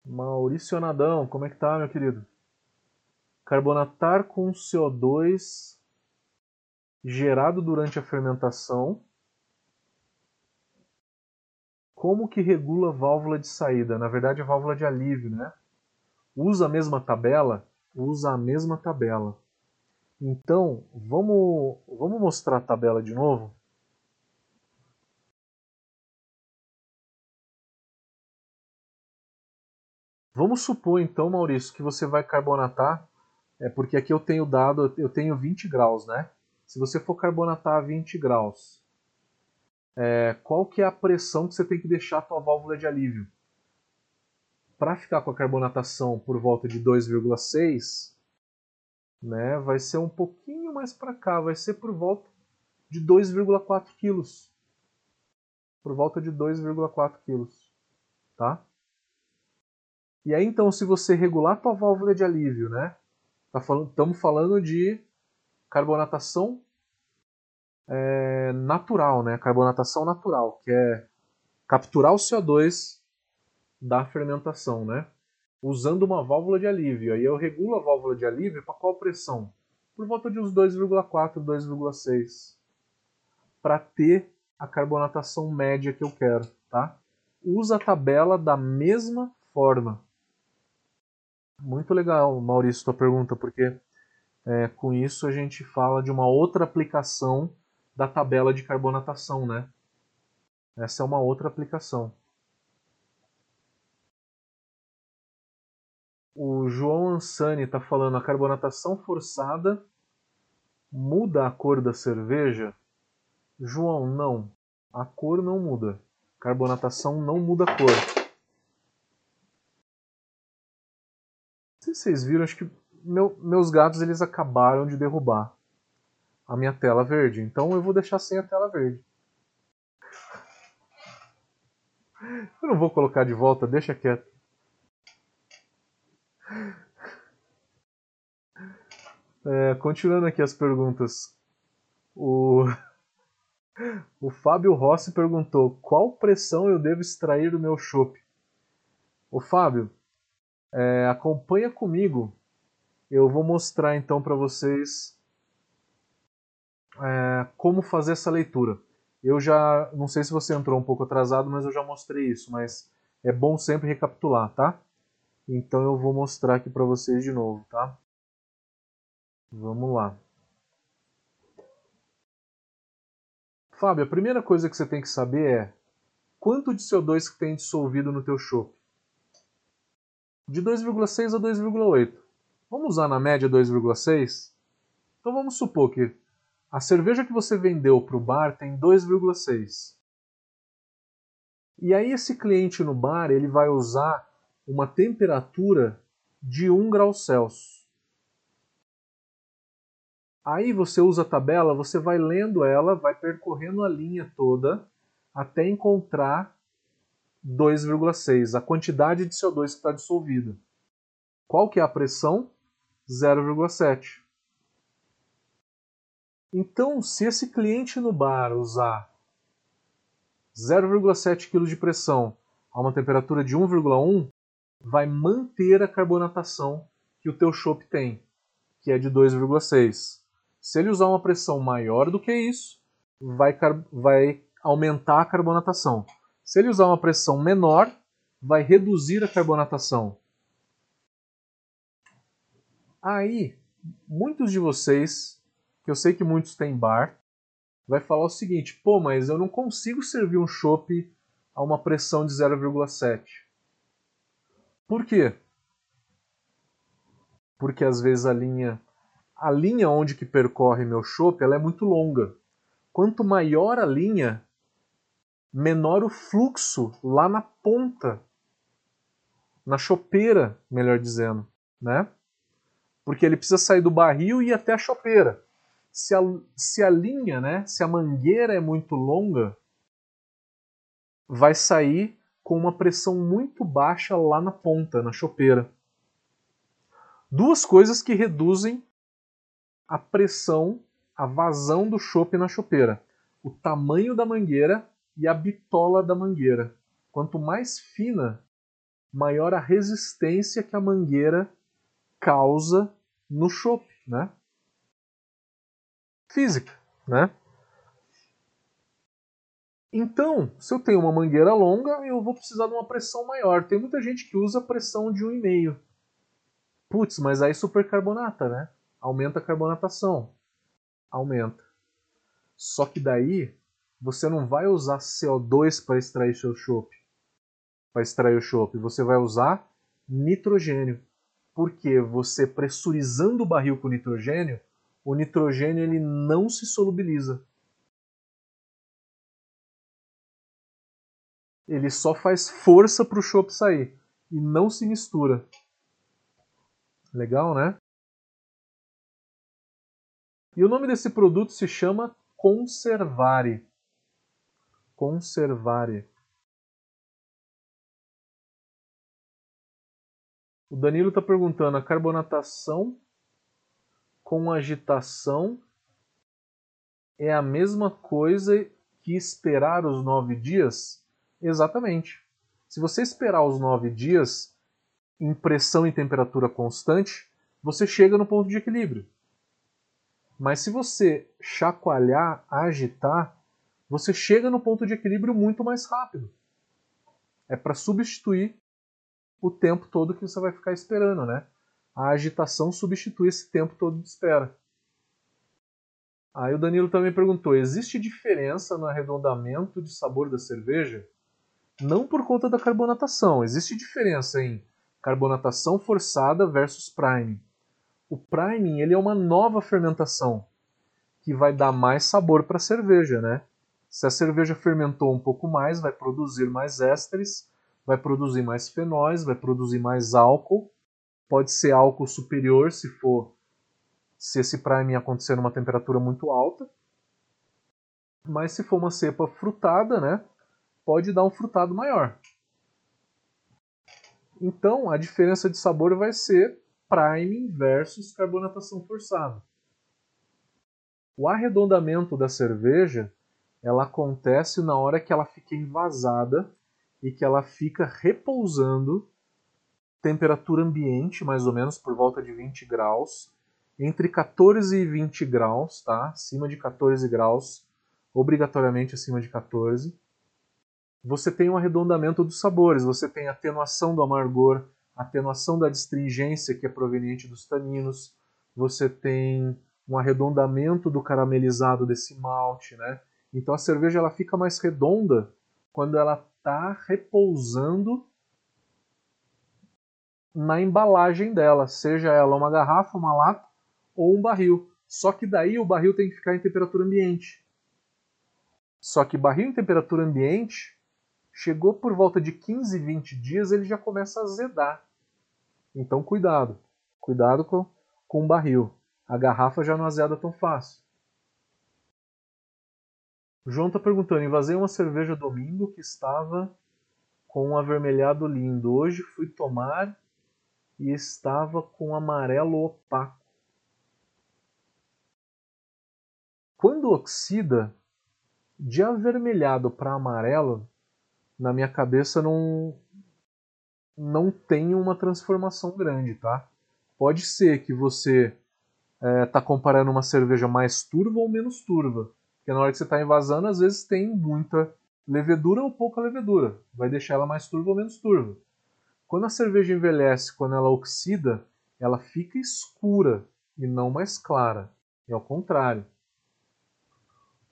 Maurício Nadão, como é que tá, meu querido? Carbonatar com CO2 gerado durante a fermentação. Como que regula a válvula de saída? Na verdade, a válvula de alívio, né? Usa a mesma tabela? Usa a mesma tabela. Então, vamos, vamos mostrar a tabela de novo? Vamos supor então, Maurício, que você vai carbonatar, é porque aqui eu tenho dado, eu tenho 20 graus, né? Se você for carbonatar a 20 graus, é, qual que é a pressão que você tem que deixar a tua válvula de alívio? Para ficar com a carbonatação por volta de 2,6, né, vai ser um pouquinho mais para cá, vai ser por volta de 2,4 quilos. Por volta de 2,4 quilos, tá? E aí então, se você regular tua válvula de alívio, né? Tá falando, estamos falando de carbonatação é, natural, né? Carbonatação natural, que é capturar o CO2 da fermentação, né? Usando uma válvula de alívio. Aí eu regulo a válvula de alívio para qual pressão? Por volta de uns 2,4, 2,6. Para ter a carbonatação média que eu quero, tá? Usa a tabela da mesma forma. Muito legal, Maurício, tua pergunta, porque é, com isso a gente fala de uma outra aplicação da tabela de carbonatação, né? Essa é uma outra aplicação. O João Ansani está falando a carbonatação forçada muda a cor da cerveja? João, não. A cor não muda. Carbonatação não muda a cor. Sei se vocês viram, acho que meu, meus gatos eles acabaram de derrubar a minha tela verde. Então eu vou deixar sem a tela verde. Eu não vou colocar de volta, deixa quieto. É, continuando aqui as perguntas. O, o Fábio Rossi perguntou: qual pressão eu devo extrair do meu chopp? O Fábio, é, acompanha comigo. Eu vou mostrar então para vocês é, como fazer essa leitura. Eu já, não sei se você entrou um pouco atrasado, mas eu já mostrei isso, mas é bom sempre recapitular, tá? Então eu vou mostrar aqui para vocês de novo, tá? Vamos lá. Fábio, a primeira coisa que você tem que saber é quanto de CO2 que tem dissolvido no teu chope de 2,6 a 2,8. Vamos usar na média 2,6? Então vamos supor que a cerveja que você vendeu para o bar tem 2,6. E aí esse cliente no bar ele vai usar uma temperatura de 1 grau Celsius. Aí você usa a tabela, você vai lendo ela, vai percorrendo a linha toda até encontrar 2,6, a quantidade de CO2 que está dissolvida. Qual que é a pressão? 0,7. Então, se esse cliente no bar usar 0,7 kg de pressão a uma temperatura de 1,1, vai manter a carbonatação que o teu chopp tem, que é de 2,6. Se ele usar uma pressão maior do que isso, vai, vai aumentar a carbonatação. Se ele usar uma pressão menor, vai reduzir a carbonatação. Aí, muitos de vocês, que eu sei que muitos têm bar, vai falar o seguinte: pô, mas eu não consigo servir um chopp a uma pressão de 0,7. Por quê? Porque às vezes a linha a linha onde que percorre meu chopp, ela é muito longa. Quanto maior a linha, menor o fluxo lá na ponta, na chopeira, melhor dizendo, né? Porque ele precisa sair do barril e ir até a chopeira. Se a, se a linha, né, se a mangueira é muito longa, vai sair com uma pressão muito baixa lá na ponta, na chopeira. Duas coisas que reduzem a pressão, a vazão do chope na chopeira. O tamanho da mangueira e a bitola da mangueira. Quanto mais fina, maior a resistência que a mangueira causa no chope, né? Física, né? Então, se eu tenho uma mangueira longa, eu vou precisar de uma pressão maior. Tem muita gente que usa pressão de 1,5. Putz, mas aí supercarbonata, né? Aumenta a carbonatação. Aumenta. Só que daí você não vai usar CO2 para extrair seu chopp, para extrair o chopp. Você vai usar Nitrogênio. Porque você pressurizando o barril com nitrogênio, o nitrogênio ele não se solubiliza. Ele só faz força para o chopp sair e não se mistura. Legal, né? E o nome desse produto se chama Conservare. Conservare. O Danilo está perguntando: a carbonatação com agitação é a mesma coisa que esperar os nove dias? Exatamente. Se você esperar os nove dias em pressão e temperatura constante, você chega no ponto de equilíbrio. Mas se você chacoalhar, agitar, você chega no ponto de equilíbrio muito mais rápido. É para substituir o tempo todo que você vai ficar esperando, né? A agitação substitui esse tempo todo de espera. Aí o Danilo também perguntou: existe diferença no arredondamento de sabor da cerveja? Não por conta da carbonatação, existe diferença em carbonatação forçada versus priming. O priming ele é uma nova fermentação que vai dar mais sabor para a cerveja, né? Se a cerveja fermentou um pouco mais, vai produzir mais ésteres, vai produzir mais fenóis, vai produzir mais álcool. Pode ser álcool superior se for se esse priming acontecer numa temperatura muito alta. Mas se for uma cepa frutada, né, pode dar um frutado maior. Então, a diferença de sabor vai ser priming versus carbonatação forçada. O arredondamento da cerveja ela acontece na hora que ela fica envasada e que ela fica repousando temperatura ambiente, mais ou menos por volta de 20 graus, entre 14 e 20 graus, tá? Acima de 14 graus, obrigatoriamente acima de 14. Você tem um arredondamento dos sabores, você tem atenuação do amargor, atenuação da astringência que é proveniente dos taninos, você tem um arredondamento do caramelizado desse malte, né? Então a cerveja ela fica mais redonda quando ela está repousando na embalagem dela, seja ela uma garrafa, uma lata ou um barril. Só que daí o barril tem que ficar em temperatura ambiente. Só que barril em temperatura ambiente chegou por volta de 15, 20 dias, ele já começa a azedar. Então cuidado, cuidado com, com o barril. A garrafa já não azeda tão fácil. João está perguntando: invasei uma cerveja domingo que estava com um avermelhado lindo. Hoje fui tomar e estava com amarelo opaco. Quando oxida, de avermelhado para amarelo, na minha cabeça não não tem uma transformação grande, tá? Pode ser que você está é, tá comparando uma cerveja mais turva ou menos turva. Porque na hora que você está invasando, às vezes tem muita levedura ou pouca levedura. Vai deixar ela mais turva ou menos turva. Quando a cerveja envelhece, quando ela oxida, ela fica escura e não mais clara. É ao contrário.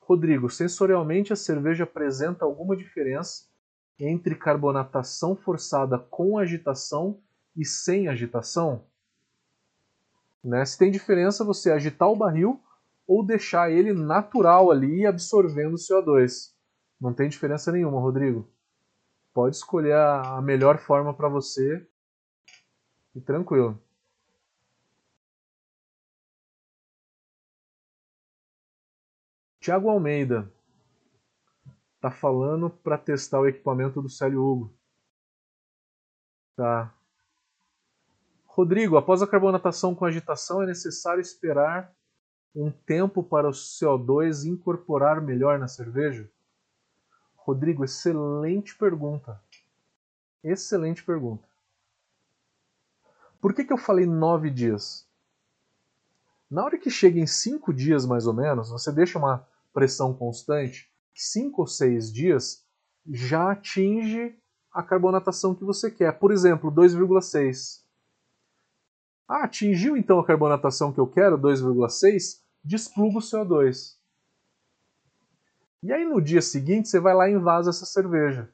Rodrigo, sensorialmente a cerveja apresenta alguma diferença entre carbonatação forçada com agitação e sem agitação? Né? Se tem diferença você agitar o barril ou deixar ele natural ali absorvendo o CO2. Não tem diferença nenhuma, Rodrigo. Pode escolher a melhor forma para você e tranquilo. Tiago Almeida tá falando para testar o equipamento do Célio Hugo. Tá. Rodrigo, após a carbonatação com agitação é necessário esperar um tempo para o CO2 incorporar melhor na cerveja? Rodrigo, excelente pergunta. Excelente pergunta. Por que, que eu falei nove dias? Na hora que chega em cinco dias mais ou menos, você deixa uma pressão constante, cinco ou seis dias já atinge a carbonatação que você quer. Por exemplo, 2,6. Ah, atingiu então a carbonatação que eu quero, 2,6, despluga o CO2. E aí no dia seguinte você vai lá e invasa essa cerveja.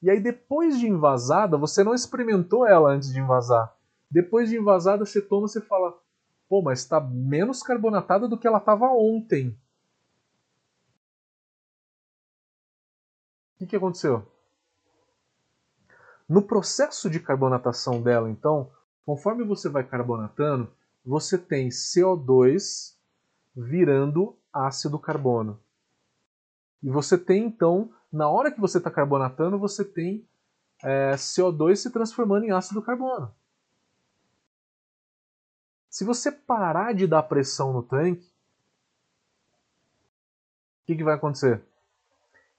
E aí depois de envasada, você não experimentou ela antes de envasar. Depois de envasada, você toma e você fala: pô, mas está menos carbonatada do que ela estava ontem. O que, que aconteceu? No processo de carbonatação dela, então, conforme você vai carbonatando, você tem CO2 virando ácido carbono. E você tem, então, na hora que você está carbonatando, você tem é, CO2 se transformando em ácido carbono. Se você parar de dar pressão no tanque, o que, que vai acontecer?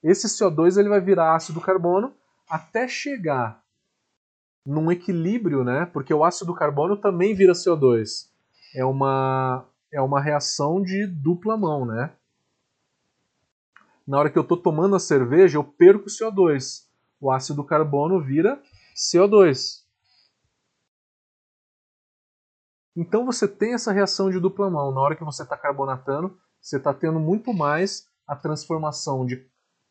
Esse CO2 ele vai virar ácido carbono até chegar num equilíbrio, né? Porque o ácido carbono também vira CO2. É uma, é uma reação de dupla mão, né? Na hora que eu estou tomando a cerveja, eu perco CO2. O ácido carbono vira CO2. Então você tem essa reação de dupla mão. Na hora que você está carbonatando, você está tendo muito mais a transformação de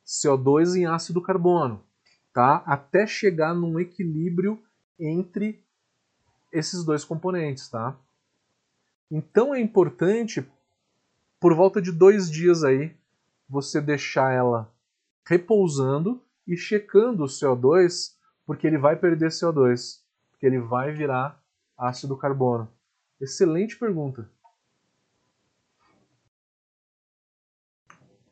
CO2 em ácido carbono, tá? Até chegar num equilíbrio entre esses dois componentes, tá? Então é importante, por volta de dois dias aí, você deixar ela repousando e checando o CO2, porque ele vai perder CO2, porque ele vai virar ácido carbono. Excelente pergunta.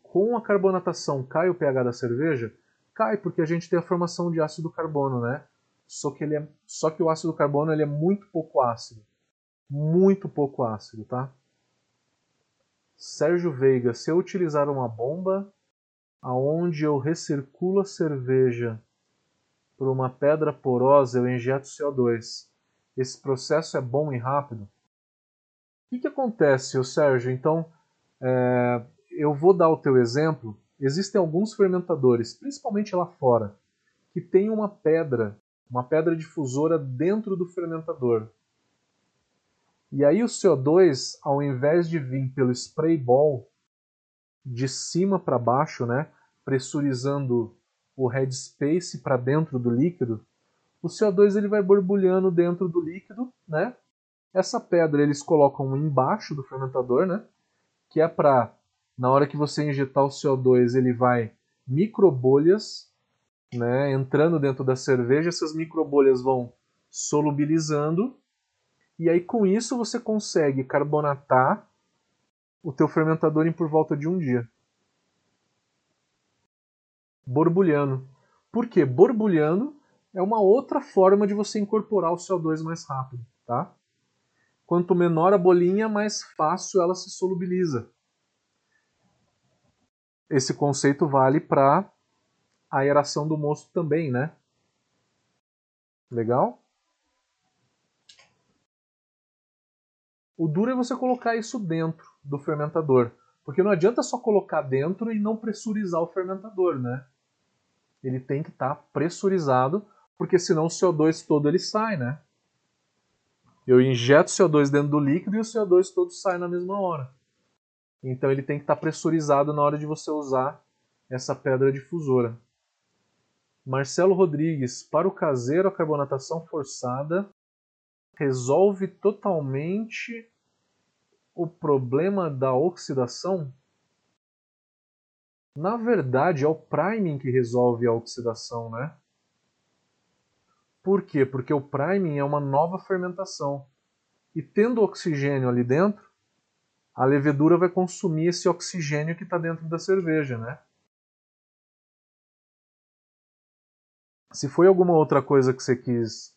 Com a carbonatação cai o pH da cerveja? Cai porque a gente tem a formação de ácido carbono, né? Só que, ele é, só que o ácido carbono ele é muito pouco ácido. Muito pouco ácido, tá? Sérgio Veiga, se eu utilizar uma bomba aonde eu recirculo a cerveja por uma pedra porosa, eu injeto CO2. Esse processo é bom e rápido? O que, que acontece, Sérgio? Então, é, eu vou dar o teu exemplo. Existem alguns fermentadores, principalmente lá fora, que tem uma pedra, uma pedra difusora dentro do fermentador. E aí o CO2, ao invés de vir pelo spray ball de cima para baixo, né, pressurizando o headspace para dentro do líquido, o CO2 ele vai borbulhando dentro do líquido, né, essa pedra eles colocam embaixo do fermentador, né? Que é para, na hora que você injetar o CO2, ele vai microbolhas, né? Entrando dentro da cerveja, essas microbolhas vão solubilizando e aí com isso você consegue carbonatar o teu fermentador em por volta de um dia. Borbulhando. Por quê? Borbulhando é uma outra forma de você incorporar o CO2 mais rápido, tá? Quanto menor a bolinha, mais fácil ela se solubiliza. Esse conceito vale para a aeração do mosto também, né? Legal? O duro é você colocar isso dentro do fermentador. Porque não adianta só colocar dentro e não pressurizar o fermentador, né? Ele tem que estar tá pressurizado, porque senão o CO2 todo ele sai, né? Eu injeto CO2 dentro do líquido e o CO2 todo sai na mesma hora. Então ele tem que estar pressurizado na hora de você usar essa pedra difusora. Marcelo Rodrigues, para o caseiro, a carbonatação forçada resolve totalmente o problema da oxidação? Na verdade, é o priming que resolve a oxidação, né? Por quê? Porque o priming é uma nova fermentação. E tendo oxigênio ali dentro, a levedura vai consumir esse oxigênio que está dentro da cerveja, né? Se foi alguma outra coisa que você quis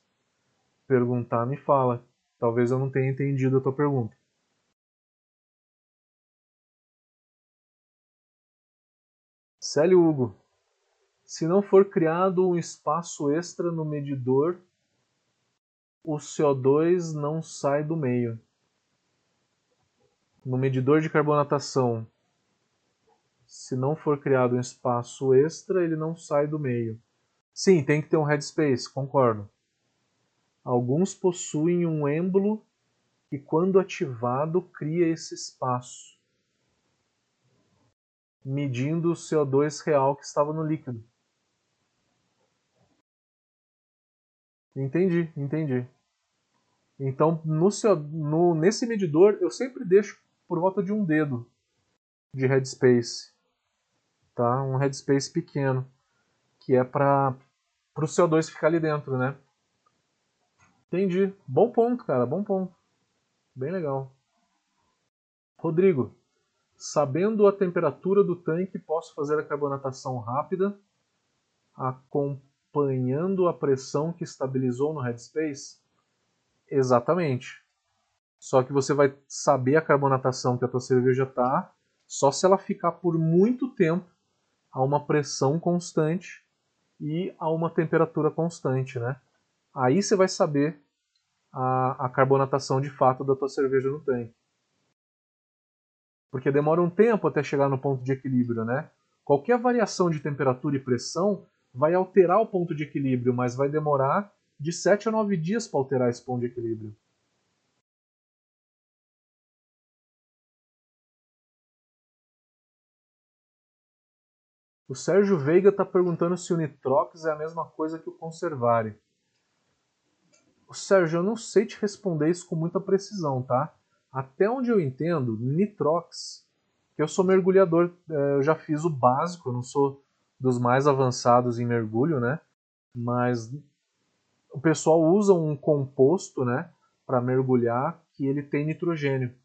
perguntar, me fala. Talvez eu não tenha entendido a tua pergunta. Célio Hugo, se não for criado um espaço extra no medidor, o CO2 não sai do meio. No medidor de carbonatação, se não for criado um espaço extra, ele não sai do meio. Sim, tem que ter um headspace, concordo. Alguns possuem um êmbolo que, quando ativado, cria esse espaço, medindo o CO2 real que estava no líquido. Entendi, entendi. Então, no no, nesse medidor, eu sempre deixo por volta de um dedo de headspace. Tá? Um headspace pequeno, que é para o CO2 ficar ali dentro, né? Entendi. Bom ponto, cara, bom ponto. Bem legal. Rodrigo, sabendo a temperatura do tanque, posso fazer a carbonatação rápida, acompanhando a pressão que estabilizou no headspace? Exatamente. Só que você vai saber a carbonatação que a tua cerveja está só se ela ficar por muito tempo a uma pressão constante e a uma temperatura constante, né? Aí você vai saber a, a carbonatação de fato da tua cerveja no tanque. Porque demora um tempo até chegar no ponto de equilíbrio, né? Qualquer variação de temperatura e pressão vai alterar o ponto de equilíbrio, mas vai demorar de 7 a 9 dias para alterar esse ponto de equilíbrio. O Sérgio Veiga está perguntando se o Nitrox é a mesma coisa que o Conservare. O Sérgio, eu não sei te responder isso com muita precisão, tá? Até onde eu entendo, Nitrox, que eu sou mergulhador, é, eu já fiz o básico, eu não sou dos mais avançados em mergulho, né? Mas o pessoal usa um composto, né, para mergulhar que ele tem nitrogênio,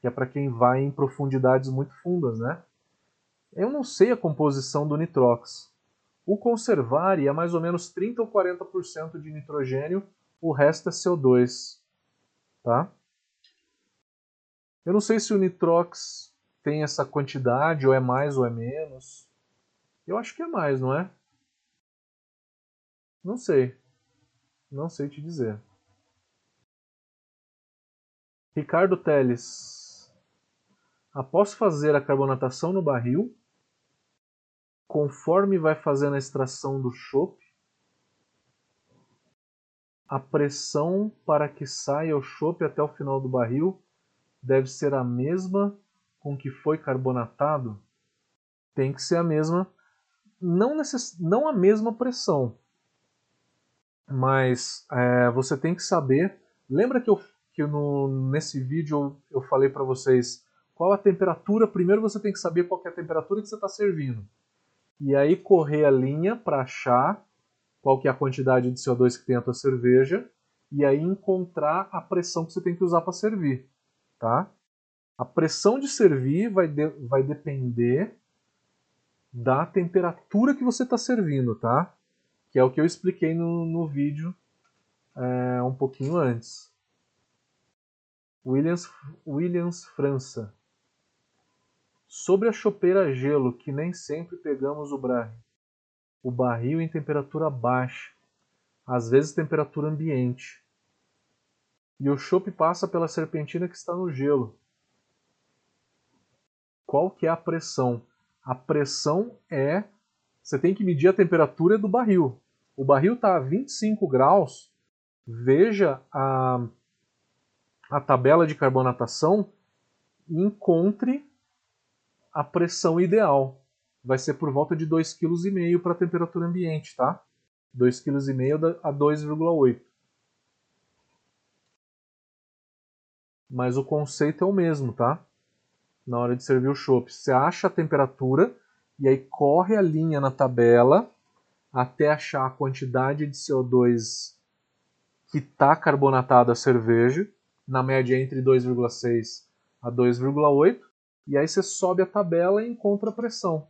que é para quem vai em profundidades muito fundas, né? Eu não sei a composição do nitrox. O conservare é mais ou menos 30 ou 40% de nitrogênio, o resto é CO2, tá? Eu não sei se o nitrox tem essa quantidade, ou é mais ou é menos. Eu acho que é mais, não é? Não sei. Não sei te dizer. Ricardo Teles. Após fazer a carbonatação no barril, conforme vai fazendo a extração do chope, a pressão para que saia o chope até o final do barril deve ser a mesma com que foi carbonatado? Tem que ser a mesma, não, necess... não a mesma pressão, mas é, você tem que saber. Lembra que, eu, que no, nesse vídeo eu, eu falei para vocês qual a temperatura? Primeiro você tem que saber qual é a temperatura que você está servindo. E aí correr a linha para achar qual que é a quantidade de CO2 que tem a tua cerveja e aí encontrar a pressão que você tem que usar para servir, tá? A pressão de servir vai, de, vai depender da temperatura que você está servindo, tá? que é o que eu expliquei no, no vídeo é, um pouquinho antes. Williams, Williams França. Sobre a chopeira gelo, que nem sempre pegamos o barril, o barril em temperatura baixa, às vezes temperatura ambiente. E o chope passa pela serpentina que está no gelo. Qual que é a pressão? A pressão é você tem que medir a temperatura do barril. O barril está a 25 graus. Veja a, a tabela de carbonatação e encontre a pressão ideal. Vai ser por volta de 2,5 kg para a temperatura ambiente, tá? 2,5 kg a 2,8 Mas o conceito é o mesmo, tá? Na hora de servir o chopp. Você acha a temperatura e aí corre a linha na tabela até achar a quantidade de CO2 que está carbonatada a cerveja, na média entre 2,6 a 2,8, e aí você sobe a tabela e encontra a pressão.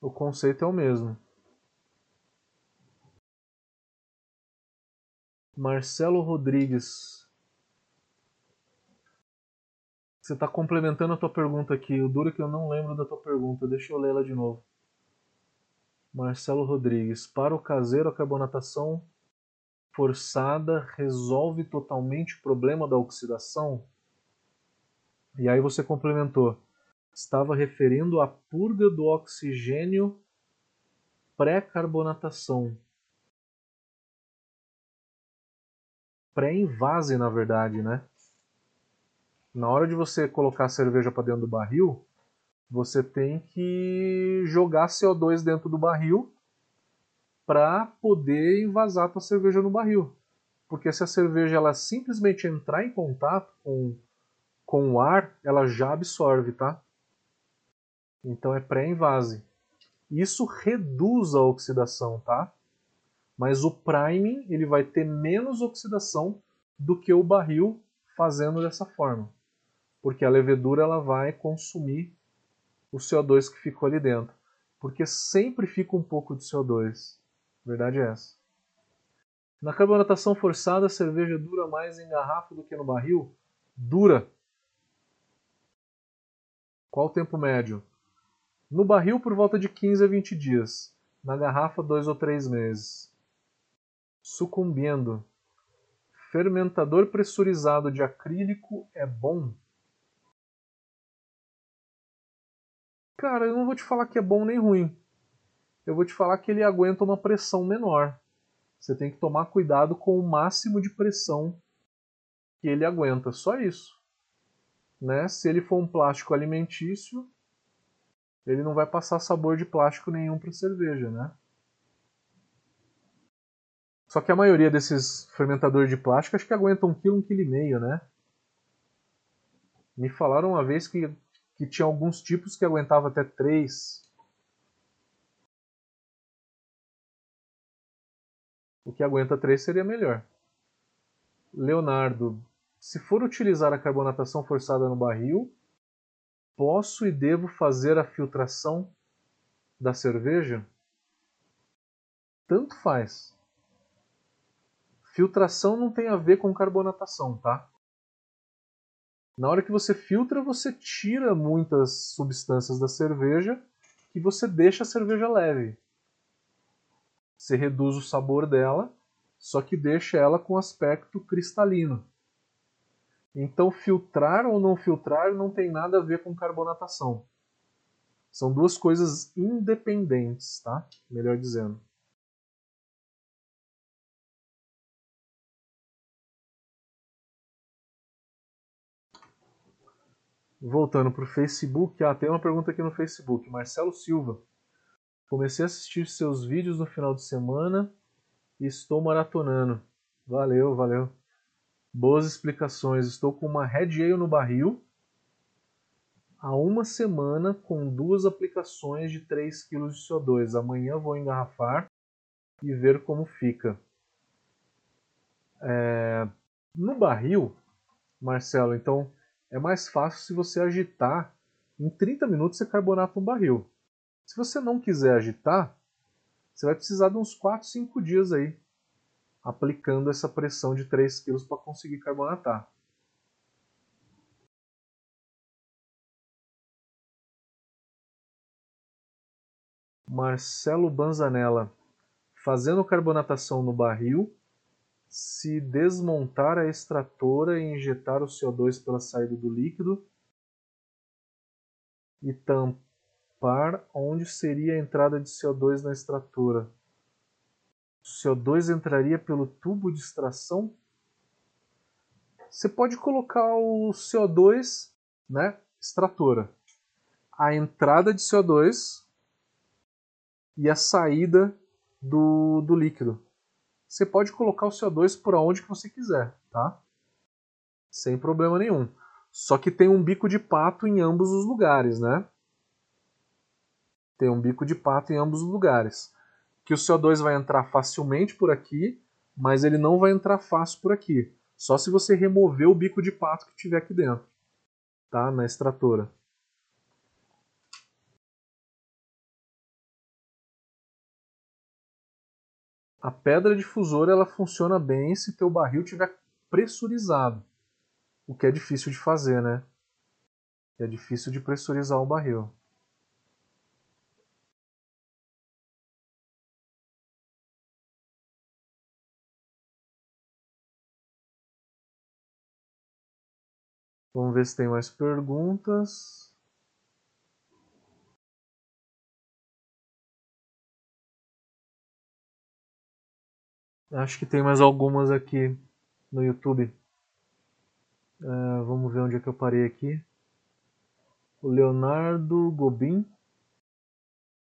O conceito é o mesmo. Marcelo Rodrigues Você está complementando a tua pergunta aqui. O duro é que eu não lembro da tua pergunta. Deixa eu lê-la de novo. Marcelo Rodrigues. Para o caseiro, a carbonatação forçada resolve totalmente o problema da oxidação? E aí você complementou. Estava referindo à purga do oxigênio pré-carbonatação. Pré-invase, na verdade, né? na hora de você colocar a cerveja para dentro do barril, você tem que jogar CO2 dentro do barril para poder envasar a tua cerveja no barril. Porque se a cerveja ela simplesmente entrar em contato com, com o ar, ela já absorve, tá? Então é pré-invase. Isso reduz a oxidação, tá? Mas o priming ele vai ter menos oxidação do que o barril fazendo dessa forma. Porque a levedura ela vai consumir o CO2 que ficou ali dentro. Porque sempre fica um pouco de CO2. Verdade é essa. Na carbonatação forçada, a cerveja dura mais em garrafa do que no barril? Dura. Qual o tempo médio? No barril, por volta de 15 a 20 dias. Na garrafa, 2 ou 3 meses. Sucumbindo. Fermentador pressurizado de acrílico é bom? Cara, eu não vou te falar que é bom nem ruim. Eu vou te falar que ele aguenta uma pressão menor. Você tem que tomar cuidado com o máximo de pressão que ele aguenta. Só isso. Né? Se ele for um plástico alimentício, ele não vai passar sabor de plástico nenhum para cerveja, né? Só que a maioria desses fermentadores de plástico acho que aguentam um quilo, um quilo e meio, né? Me falaram uma vez que, que tinha alguns tipos que aguentava até 3. O que aguenta 3 seria melhor. Leonardo, se for utilizar a carbonatação forçada no barril, posso e devo fazer a filtração da cerveja? Tanto faz. Filtração não tem a ver com carbonatação, tá? Na hora que você filtra, você tira muitas substâncias da cerveja e você deixa a cerveja leve. Você reduz o sabor dela, só que deixa ela com aspecto cristalino. Então, filtrar ou não filtrar não tem nada a ver com carbonatação. São duas coisas independentes, tá? Melhor dizendo. Voltando para o Facebook, ah, tem uma pergunta aqui no Facebook. Marcelo Silva. Comecei a assistir seus vídeos no final de semana e estou maratonando. Valeu, valeu. Boas explicações. Estou com uma Red Ale no barril há uma semana com duas aplicações de 3 kg de CO2. Amanhã vou engarrafar e ver como fica. É... No barril, Marcelo, então é mais fácil se você agitar. Em 30 minutos você carbonata um barril. Se você não quiser agitar, você vai precisar de uns 4, 5 dias aí, aplicando essa pressão de 3 kg para conseguir carbonatar. Marcelo Banzanella, fazendo carbonatação no barril, se desmontar a extratora e injetar o CO2 pela saída do líquido e tampar onde seria a entrada de CO2 na extratora. O CO2 entraria pelo tubo de extração? Você pode colocar o CO2, né, extratora, a entrada de CO2 e a saída do, do líquido você pode colocar o CO2 por onde que você quiser, tá? Sem problema nenhum. Só que tem um bico de pato em ambos os lugares, né? Tem um bico de pato em ambos os lugares. Que o CO2 vai entrar facilmente por aqui, mas ele não vai entrar fácil por aqui. Só se você remover o bico de pato que tiver aqui dentro, tá? Na extratora. A pedra difusora ela funciona bem se teu barril tiver pressurizado, o que é difícil de fazer, né? É difícil de pressurizar o barril. Vamos ver se tem mais perguntas. Acho que tem mais algumas aqui no YouTube. Uh, vamos ver onde é que eu parei aqui. O Leonardo Gobin.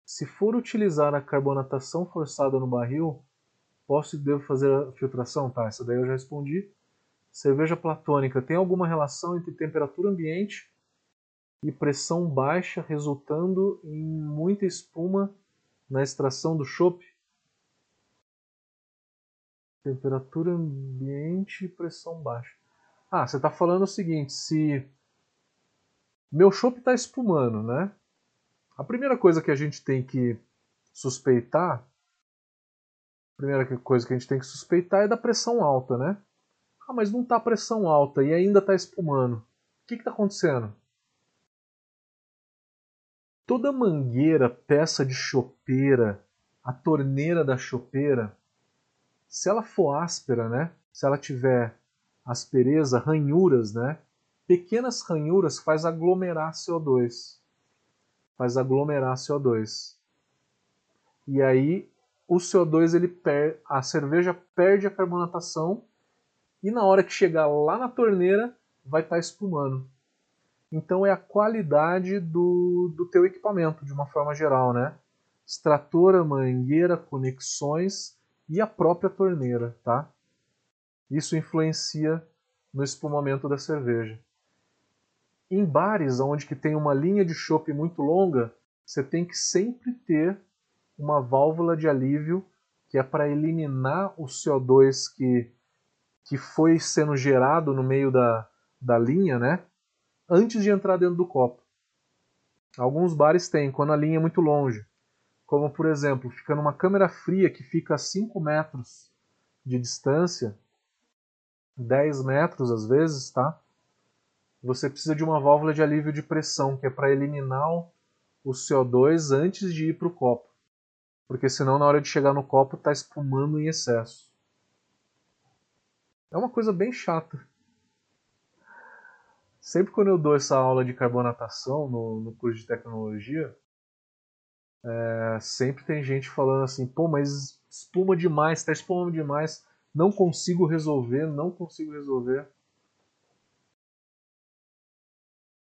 Se for utilizar a carbonatação forçada no barril, posso e devo fazer a filtração? Tá, essa daí eu já respondi. Cerveja platônica tem alguma relação entre temperatura ambiente e pressão baixa, resultando em muita espuma na extração do chopp? Temperatura ambiente e pressão baixa. Ah, você está falando o seguinte, se meu chopp está espumando, né? A primeira coisa que a gente tem que suspeitar, a primeira coisa que a gente tem que suspeitar é da pressão alta, né? Ah, mas não está pressão alta e ainda está espumando. O que está acontecendo? Toda mangueira, peça de chopeira, a torneira da chopeira, se ela for áspera, né? Se ela tiver aspereza, ranhuras, né? Pequenas ranhuras faz aglomerar CO2. Faz aglomerar CO2. E aí o CO2 ele per... a cerveja perde a carbonatação e na hora que chegar lá na torneira vai estar tá espumando. Então é a qualidade do, do teu equipamento, de uma forma geral, né? Extratora, mangueira, conexões e a própria torneira, tá? Isso influencia no espumamento da cerveja. Em bares onde que tem uma linha de chopp muito longa, você tem que sempre ter uma válvula de alívio que é para eliminar o CO2 que que foi sendo gerado no meio da, da linha, né? Antes de entrar dentro do copo. Alguns bares têm, quando a linha é muito longe. Como, por exemplo, fica numa câmera fria que fica a 5 metros de distância, 10 metros às vezes, tá? Você precisa de uma válvula de alívio de pressão, que é para eliminar o CO2 antes de ir para o copo. Porque senão na hora de chegar no copo está espumando em excesso. É uma coisa bem chata. Sempre quando eu dou essa aula de carbonatação no, no curso de tecnologia, é, sempre tem gente falando assim, pô, mas espuma demais, tá espumando demais, não consigo resolver, não consigo resolver.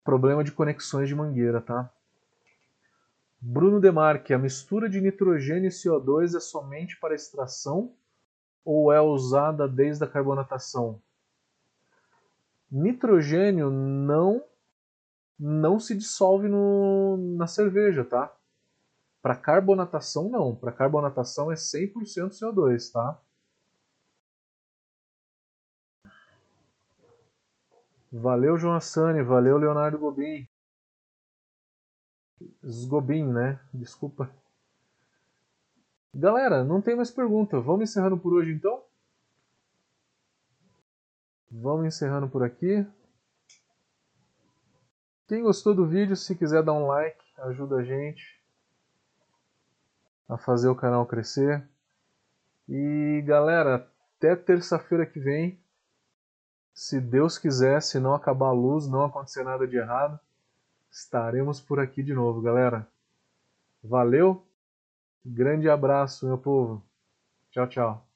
Problema de conexões de mangueira, tá? Bruno Demarque, a mistura de nitrogênio e CO2 é somente para extração ou é usada desde a carbonatação? Nitrogênio não não se dissolve no, na cerveja, tá? Para carbonatação não, para carbonatação é 100% CO2, tá? Valeu, João Assani, valeu, Leonardo Gobin. Sgobin, né? Desculpa. Galera, não tem mais pergunta. Vamos encerrando por hoje então? Vamos encerrando por aqui. Quem gostou do vídeo, se quiser dar um like, ajuda a gente a fazer o canal crescer. E galera, até terça-feira que vem, se Deus quiser, se não acabar a luz, não acontecer nada de errado, estaremos por aqui de novo, galera. Valeu! Grande abraço, meu povo. Tchau, tchau.